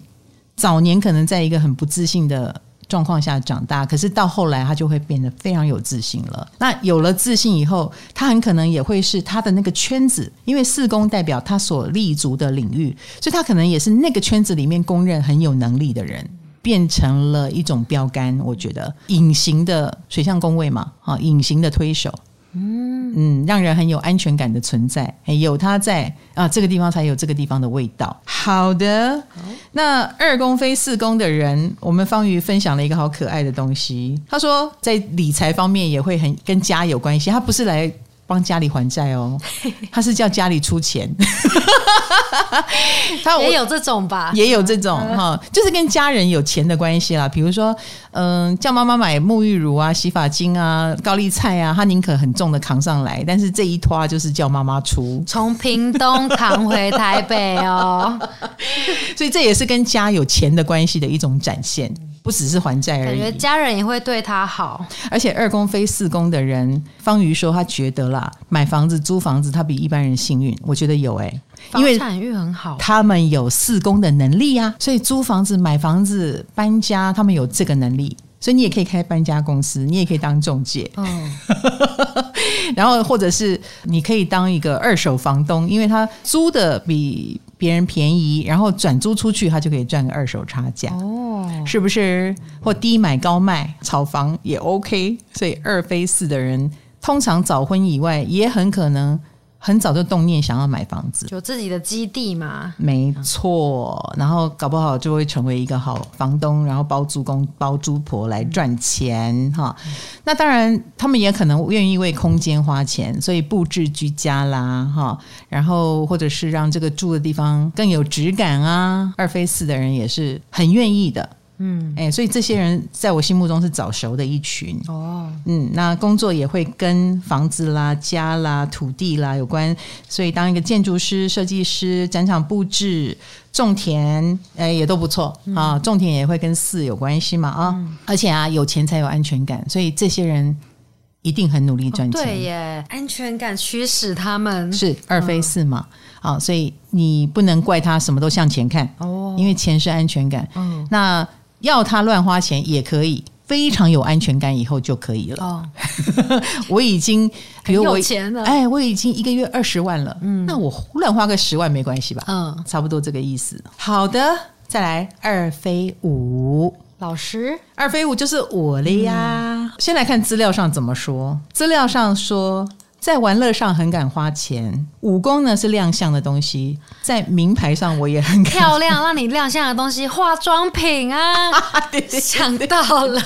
早年可能在一个很不自信的。状况下长大，可是到后来他就会变得非常有自信了。那有了自信以后，他很可能也会是他的那个圈子，因为四宫代表他所立足的领域，所以他可能也是那个圈子里面公认很有能力的人，变成了一种标杆。我觉得隐形的水象宫位嘛，啊，隐形的推手。嗯嗯，让人很有安全感的存在，有他在啊，这个地方才有这个地方的味道。好的，那二宫飞四宫的人，我们方瑜分享了一个好可爱的东西。他说，在理财方面也会很跟家有关系，他不是来。帮家里还债哦，他是叫家里出钱，他也有这种吧，也有这种哈，就是跟家人有钱的关系啦。比如说，嗯，叫妈妈买沐浴乳啊、洗发精啊、高丽菜啊，他宁可很重的扛上来，但是这一拖就是叫妈妈出，从屏东扛回台北哦，所以这也是跟家有钱的关系的一种展现。不只是还债而已，感觉家人也会对他好。而且二宫非四宫的人，方瑜说他觉得啦，买房子、租房子，他比一般人幸运。我觉得有哎、欸，因为产运很好，他们有四宫的能力啊，所以租房子、买房子、搬家，他们有这个能力。所以你也可以开搬家公司，你也可以当中介，嗯，然后或者是你可以当一个二手房东，因为他租的比别人便宜，然后转租出去，他就可以赚个二手差价，哦，是不是？或低买高卖，炒房也 OK。所以二飞四的人，通常早婚以外，也很可能。很早就动念想要买房子，有自己的基地嘛？没错，然后搞不好就会成为一个好房东，然后包租公、包租婆来赚钱哈。嗯、那当然，他们也可能愿意为空间花钱，所以布置居家啦哈，然后或者是让这个住的地方更有质感啊。二飞四的人也是很愿意的。嗯，哎，所以这些人在我心目中是早熟的一群哦。嗯，那工作也会跟房子啦、家啦、土地啦有关，所以当一个建筑师、设计师、展场布置、种田，哎，也都不错啊。种田也会跟四有关系嘛啊。嗯、而且啊，有钱才有安全感，所以这些人一定很努力赚钱。哦、对耶，安全感驱使他们是二非四嘛。啊、嗯，所以你不能怪他什么都向前看哦，因为钱是安全感。嗯，那。要他乱花钱也可以，非常有安全感以后就可以了。哦，我已经比如我有钱了，哎，我已经一个月二十万了。嗯，那我乱花个十万没关系吧？嗯，差不多这个意思。好的，再来二飞五老师，二飞五就是我了呀。嗯，先来看资料上怎么说，资料上说。在玩乐上很敢花钱，武功呢是亮相的东西，在名牌上我也很敢漂亮，让你亮相的东西，化妆品啊，想到了，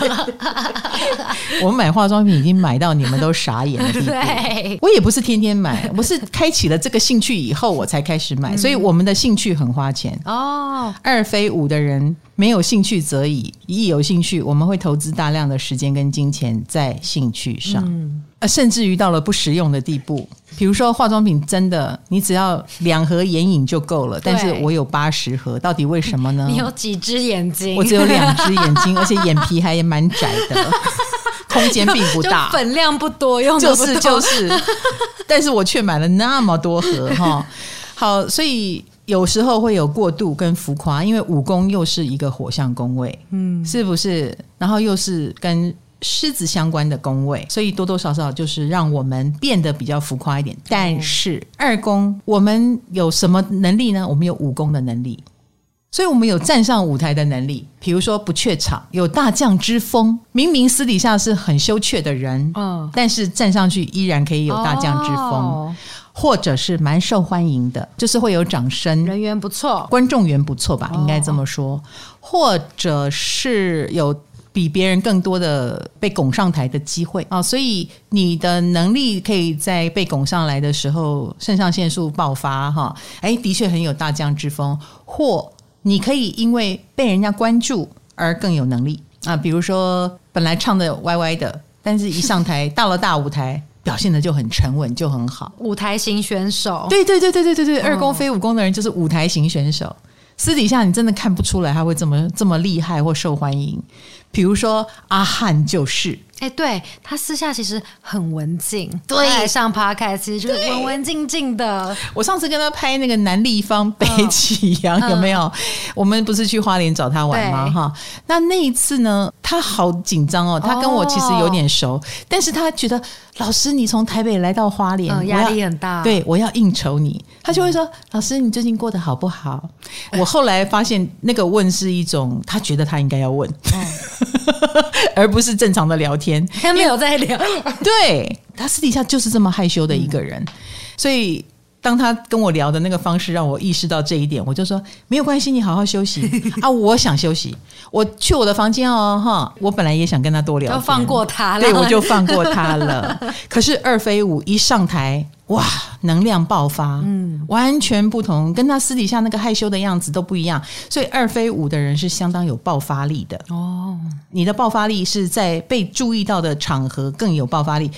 我们买化妆品已经买到你们都傻眼了。对，我也不是天天买，我是开启了这个兴趣以后我才开始买，所以我们的兴趣很花钱。哦。二非五的人没有兴趣则已，一有兴趣我们会投资大量的时间跟金钱在兴趣上。嗯甚至于到了不实用的地步，比如说化妆品，真的你只要两盒眼影就够了，但是我有八十盒，到底为什么呢？你有几只眼睛？我只有两只眼睛，而且眼皮还也蛮窄的，空间并不大，粉量不多，用就是就是，但是我却买了那么多盒哈。好，所以有时候会有过度跟浮夸，因为武宫又是一个火象宫位，嗯，是不是？然后又是跟。狮子相关的宫位，所以多多少少就是让我们变得比较浮夸一点。但是二宫，我们有什么能力呢？我们有武功的能力，所以我们有站上舞台的能力。比如说不怯场，有大将之风。明明私底下是很羞怯的人，嗯，但是站上去依然可以有大将之风，哦、或者是蛮受欢迎的，就是会有掌声，人缘不错，观众缘不错吧，应该这么说，哦、或者是有。比别人更多的被拱上台的机会。啊，所以你的能力可以在被拱上来的时候，肾上腺素爆发哈，哎，的确很有大将之风，或你可以因为被人家关注而更有能力。啊，比如说本来唱的歪歪的，但是一上台到了大舞台，表现的就很沉稳，就很好，舞台型选手，对对对对对对对，二宫飞五宫的人就是舞台型选手，私底下你真的看不出来他会这么这么厉害或受欢迎。比如说阿汉就是，哎、欸，对，他私下其实很文静，对，上 Podcast 其实就是文文静静的。我上次跟他拍那个南立方北起阳，哦、有没有？嗯、我们不是去花莲找他玩吗？哈，那那一次呢，他好紧张哦，他跟我其实有点熟，哦、但是他觉得老师你从台北来到花莲，嗯、压力很大，对，我要应酬你，他就会说、嗯、老师你最近过得好不好？我后来发现那个问是一种他觉得他应该要问。嗯 而不是正常的聊天，他没有在聊。对，他私底下就是这么害羞的一个人，嗯、所以。当他跟我聊的那个方式让我意识到这一点，我就说没有关系，你好好休息 啊！我想休息，我去我的房间哦，哈！我本来也想跟他多聊，就放过他了，对，我就放过他了。可是二飞五一上台，哇，能量爆发，嗯，完全不同，跟他私底下那个害羞的样子都不一样。所以二飞五的人是相当有爆发力的哦。你的爆发力是在被注意到的场合更有爆发力，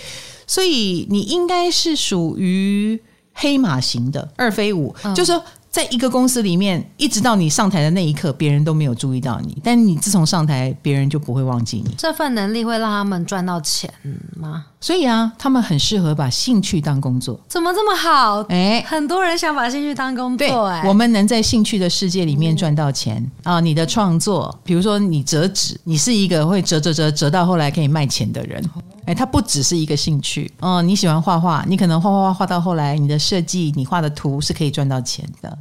所以你应该是属于。黑马型的二飞五，嗯、就是说，在一个公司里面，一直到你上台的那一刻，别人都没有注意到你。但你自从上台，别人就不会忘记你。这份能力会让他们赚到钱吗？所以啊，他们很适合把兴趣当工作。怎么这么好？哎，很多人想把兴趣当工作。哎，我们能在兴趣的世界里面赚到钱、嗯、啊！你的创作，比如说你折纸，你是一个会折折折折到后来可以卖钱的人。哎，它不只是一个兴趣哦。你喜欢画画，你可能画画画画到后来，你的设计，你画的图是可以赚到钱的。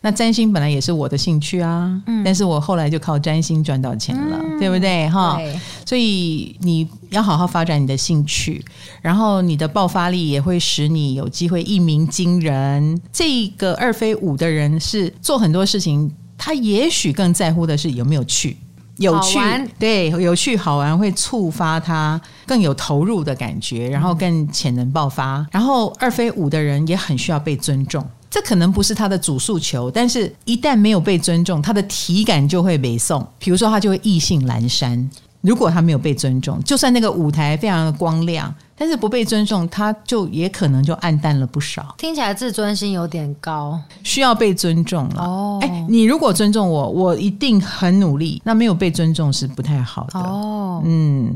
那占星本来也是我的兴趣啊，嗯，但是我后来就靠占星赚到钱了，嗯、对不对？哈，所以你要好好发展你的兴趣，然后你的爆发力也会使你有机会一鸣惊人。这个二飞五的人是做很多事情，他也许更在乎的是有没有趣。有趣，对，有趣好玩会触发他更有投入的感觉，然后更潜能爆发。然后二飞五的人也很需要被尊重，这可能不是他的主诉求，但是一旦没有被尊重，他的体感就会北宋。比如说，他就会意兴阑珊。如果他没有被尊重，就算那个舞台非常的光亮。但是不被尊重，他就也可能就暗淡了不少。听起来自尊心有点高，需要被尊重了。哦，哎，你如果尊重我，我一定很努力。那没有被尊重是不太好的。哦，嗯，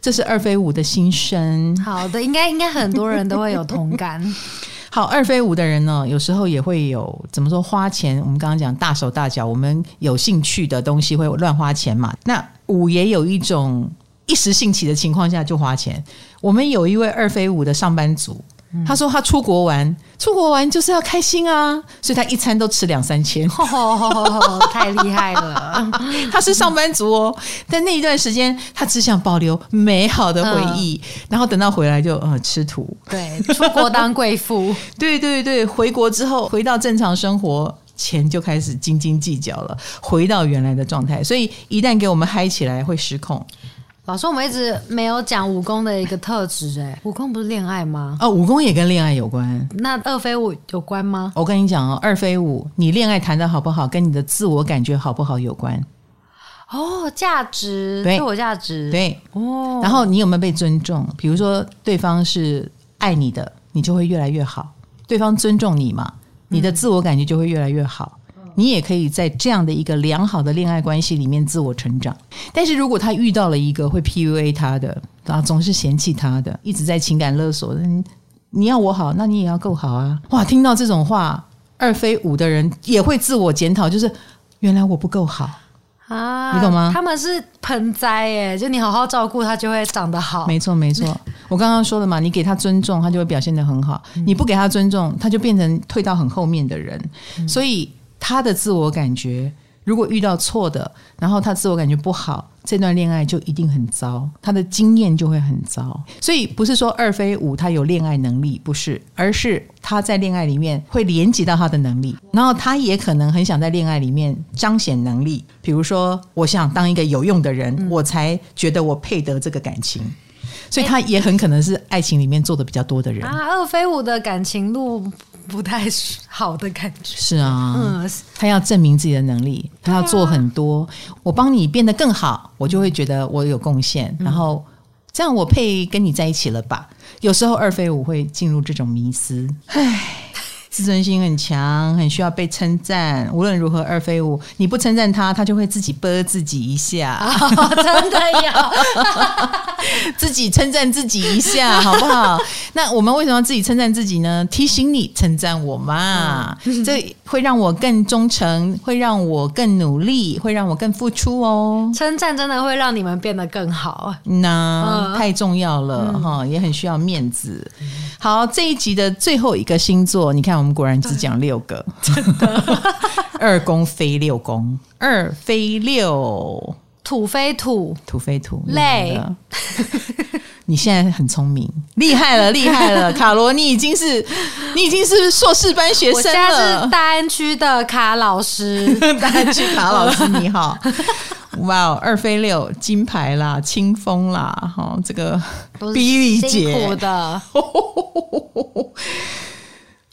这是二飞五的心声。好的，应该应该很多人都会有同感。好，二飞五的人呢，有时候也会有怎么说花钱？我们刚刚讲大手大脚，我们有兴趣的东西会乱花钱嘛。那五也有一种。一时兴起的情况下就花钱。我们有一位二飞五的上班族，他说他出国玩，出国玩就是要开心啊，所以他一餐都吃两三千，哦、太厉害了。他是上班族哦，但那一段时间他只想保留美好的回忆，嗯、然后等到回来就呃吃土。对，出国当贵妇。对对对，回国之后回到正常生活，钱就开始斤斤计较了，回到原来的状态。所以一旦给我们嗨起来，会失控。老师，我们一直没有讲武功的一个特质，哎，武功不是恋爱吗？哦，武功也跟恋爱有关。那二飞舞有关吗？我跟你讲哦，二飞舞，你恋爱谈的好不好，跟你的自我感觉好不好有关。哦，价值，自我价值，对，哦。然后你有没有被尊重？比如说对方是爱你的，你就会越来越好。对方尊重你嘛，你的自我感觉就会越来越好。嗯你也可以在这样的一个良好的恋爱关系里面自我成长，但是如果他遇到了一个会 PUA 他的，啊，总是嫌弃他的，一直在情感勒索的，你要我好，那你也要够好啊！哇，听到这种话，二非五的人也会自我检讨，就是原来我不够好啊，你懂吗？他们是盆栽耶，就你好好照顾他，就会长得好。没错，没错，我刚刚说的嘛，你给他尊重，他就会表现得很好；你不给他尊重，他就变成退到很后面的人，所以。他的自我感觉，如果遇到错的，然后他自我感觉不好，这段恋爱就一定很糟，他的经验就会很糟。所以不是说二飞五他有恋爱能力，不是，而是他在恋爱里面会连接到他的能力，然后他也可能很想在恋爱里面彰显能力。比如说，我想当一个有用的人，嗯、我才觉得我配得这个感情。所以他也很可能是爱情里面做的比较多的人啊。二飞五的感情路。不太好的感觉。是啊，嗯，他要证明自己的能力，他要做很多，啊、我帮你变得更好，我就会觉得我有贡献，嗯、然后这样我配跟你在一起了吧？有时候二飞我会进入这种迷思，唉。自尊心很强，很需要被称赞。无论如何，二飞舞，你不称赞他，他就会自己啵自己一下。哦、真的有，自己称赞自己一下，好不好？那我们为什么要自己称赞自己呢？提醒你称赞我嘛，嗯、这会让我更忠诚，会让我更努力，会让我更付出哦。称赞真的会让你们变得更好，那、嗯、太重要了哈，嗯、也很需要面子。好，这一集的最后一个星座，你看。我们果然只讲六个，真的。二宫非六宫，二非六。土非土，土非土，累。你现在很聪明，厉害了，厉害了，卡罗，你已经是，你已经是硕士班学生了。我现在是大安区的卡老师，大安区卡老师你好。哇哦，二飞六金牌啦，清风啦，哈，这个比利姐。辛苦的，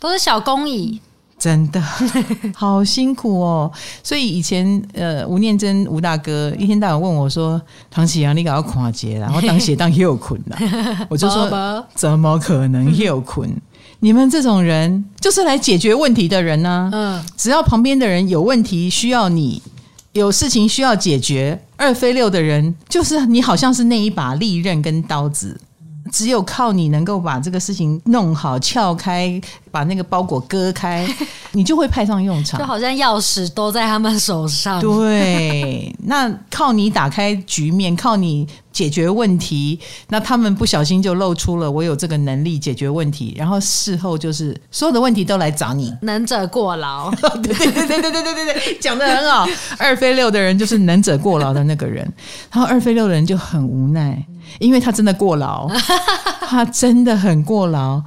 都是小工蚁。真的 好辛苦哦，所以以前呃，吴念真吴大哥一天到晚问我说：“唐启阳，你搞要跨界然后当写当又困了。”我就说：“怎么可能又困？你们这种人就是来解决问题的人呢、啊。嗯，只要旁边的人有问题需要你，有事情需要解决，二飞六的人就是你，好像是那一把利刃跟刀子。”只有靠你能够把这个事情弄好、撬开，把那个包裹割开，你就会派上用场。就好像钥匙都在他们手上。对，那靠你打开局面，靠你解决问题，那他们不小心就露出了我有这个能力解决问题，然后事后就是所有的问题都来找你，能者过劳。对对对对对对对对，讲的很好。二飞六的人就是能者过劳的那个人，然后二飞六的人就很无奈，因为他真的过劳，他真的很过劳。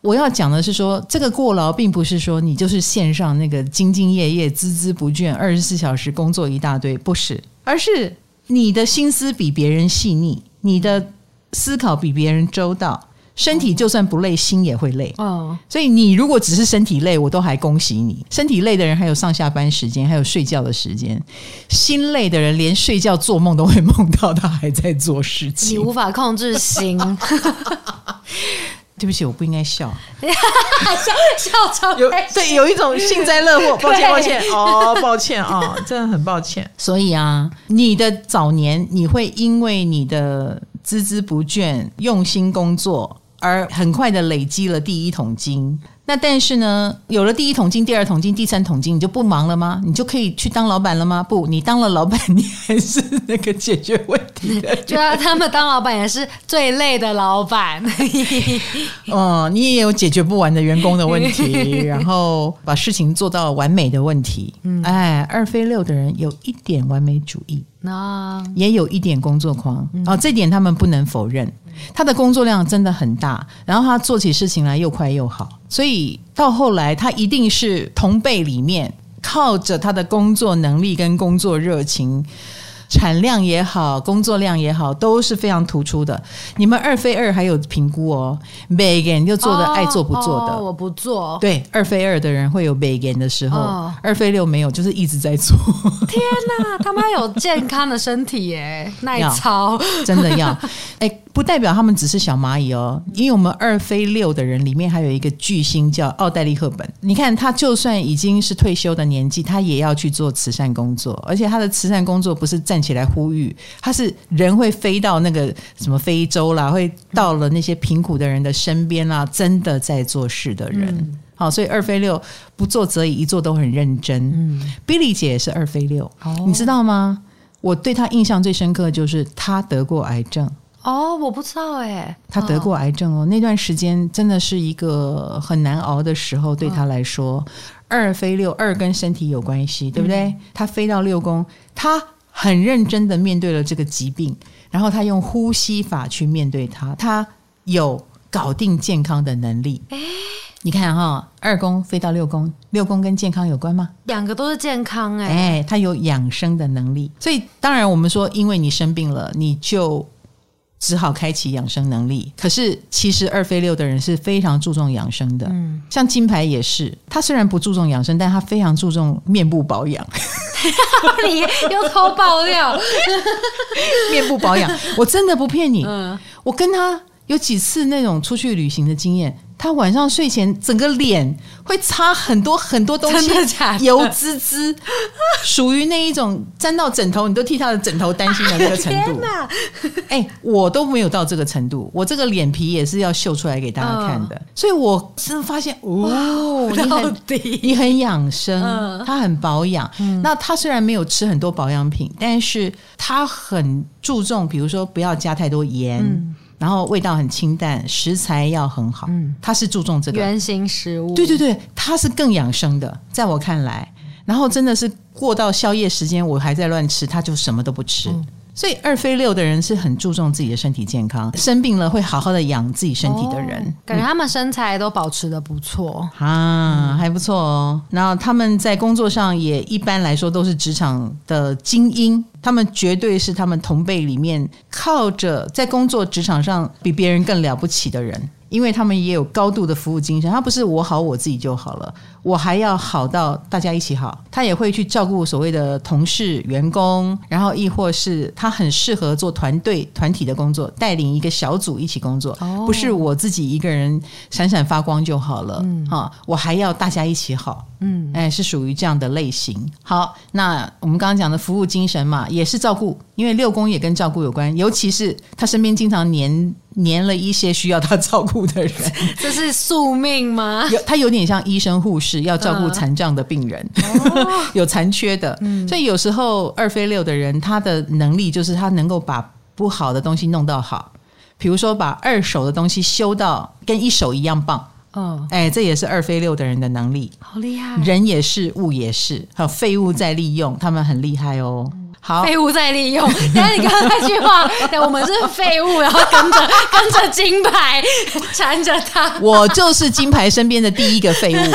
我要讲的是说，这个过劳并不是说你就是线上那个兢兢业业、孜孜不倦、二十四小时工作一大堆，不是，而是你的心思比别人细腻，你的思考比别人周到。身体就算不累，心也会累。嗯，所以你如果只是身体累，我都还恭喜你。身体累的人还有上下班时间，还有睡觉的时间。心累的人连睡觉做梦都会梦到他还在做事情。你无法控制心。对不起，我不应该笑。笑笑超有对，有一种幸灾乐祸。抱歉，抱歉哦，抱歉啊、真的很抱歉。所以啊，你的早年你会因为你的孜孜不倦、用心工作。而很快的累积了第一桶金。那但是呢，有了第一桶金、第二桶金、第三桶金，你就不忙了吗？你就可以去当老板了吗？不，你当了老板，你还是那个解决问题的。就要，他们当老板也是最累的老板。哦，你也有解决不完的员工的问题，然后把事情做到完美的问题。嗯，哎，二飞六的人有一点完美主义，那也有一点工作狂。哦，这点他们不能否认。他的工作量真的很大，然后他做起事情来又快又好，所以到后来他一定是同辈里面靠着他的工作能力跟工作热情。产量也好，工作量也好，都是非常突出的。你们二飞二还有评估哦，每个人就做的爱做不做的，我不做。对，二飞二的人会有每个人的时候，哦、二飞六没有，就是一直在做。天哪，他妈有健康的身体耶，耐操，真的要。哎，不代表他们只是小蚂蚁哦，因为我们二飞六的人里面还有一个巨星叫奥黛丽·赫本。你看，他就算已经是退休的年纪，他也要去做慈善工作，而且他的慈善工作不是在站起来呼吁，他是人会飞到那个什么非洲啦，会到了那些贫苦的人的身边啦，真的在做事的人。嗯、好，所以二飞六不做则已，一做都很认真。嗯，Billy 姐也是二飞六，哦、你知道吗？我对她印象最深刻就是她得过癌症。哦，我不知道哎，她得过癌症哦，那段时间真的是一个很难熬的时候，对她来说。嗯、二飞六，二跟身体有关系，对不对？她、嗯、飞到六宫，她。很认真的面对了这个疾病，然后他用呼吸法去面对它，他有搞定健康的能力。诶你看哈，二宫飞到六宫，六宫跟健康有关吗？两个都是健康哎，哎，他有养生的能力，所以当然我们说，因为你生病了，你就。只好开启养生能力。可是其实二飞六的人是非常注重养生的，嗯，像金牌也是，他虽然不注重养生，但他非常注重面部保养。你又偷爆料，面部保养，我真的不骗你，嗯，我跟他有几次那种出去旅行的经验。他晚上睡前整个脸会擦很多很多东西，真的假的？油滋滋，属于那一种沾到枕头你都替他的枕头担心的那个程度。哎、欸，我都没有到这个程度，我这个脸皮也是要秀出来给大家看的。嗯、所以我是发现哦，你很你很养生，他很保养。嗯、那他虽然没有吃很多保养品，但是他很注重，比如说不要加太多盐。嗯然后味道很清淡，食材要很好。嗯，他是注重这个原型食物。对对对，他是更养生的，在我看来。然后真的是过到宵夜时间，我还在乱吃，他就什么都不吃。嗯所以二飞六的人是很注重自己的身体健康，生病了会好好的养自己身体的人，哦、感觉他们身材都保持的不错啊，还不错哦。然后他们在工作上也一般来说都是职场的精英，他们绝对是他们同辈里面靠着在工作职场上比别人更了不起的人。因为他们也有高度的服务精神，他不是我好我自己就好了，我还要好到大家一起好。他也会去照顾所谓的同事、员工，然后亦或是他很适合做团队、团体的工作，带领一个小组一起工作，不是我自己一个人闪闪发光就好了。嗯，哈，我还要大家一起好。嗯，哎，是属于这样的类型。好，那我们刚刚讲的服务精神嘛，也是照顾，因为六宫也跟照顾有关，尤其是他身边经常黏黏了一些需要他照顾的人，这是宿命吗？有，他有点像医生护士，要照顾残障的病人，呃、有残缺的，嗯、所以有时候二飞六的人，他的能力就是他能够把不好的东西弄到好，比如说把二手的东西修到跟一手一样棒。哦，哎，这也是二飞六的人的能力，好厉害！人也是，物也是，还有废物在利用，他们很厉害哦。好，废物再利用。等下你刚刚那句话，我们是废物，然后跟着 跟着金牌 缠着他。我就是金牌身边的第一个废物，对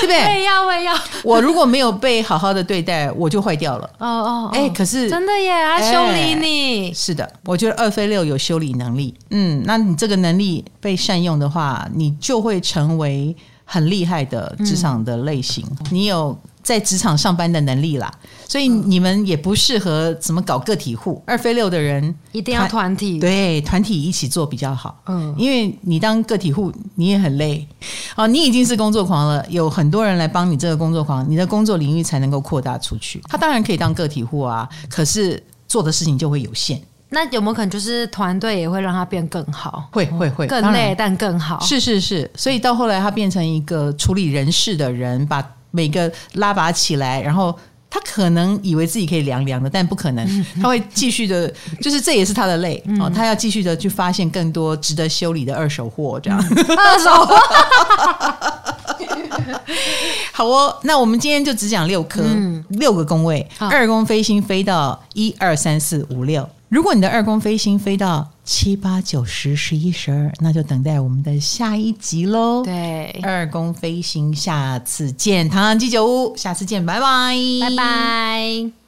不对？会要我也要。我如果没有被好好的对待，我就坏掉了。哦哦，哎，可是真的耶，他修理你。是的，我觉得二飞六有修理能力。嗯，那你这个能力被善用的话，你就会成为很厉害的职场的类型。你有。在职场上班的能力啦，所以你们也不适合怎么搞个体户。二飞六的人一定要团体，对，团体一起做比较好。嗯，因为你当个体户你也很累。哦，你已经是工作狂了，有很多人来帮你这个工作狂，你的工作领域才能够扩大出去。他当然可以当个体户啊，可是做的事情就会有限。那有没有可能就是团队也会让他变更好？会会会，更累但更好。是是是，所以到后来他变成一个处理人事的人，把。每个拉拔起来，然后他可能以为自己可以凉凉的，但不可能，他会继续的，就是这也是他的累。哦，他要继续的去发现更多值得修理的二手货，这样。二手。货，好哦。那我们今天就只讲六颗，嗯、六个宫位，二宫飞星飞到一二三四五六。如果你的二宫飞星飞到七八九十十一十二，那就等待我们的下一集喽。对，二宫飞行，下次见，唐唐鸡酒屋，下次见，拜拜，拜拜。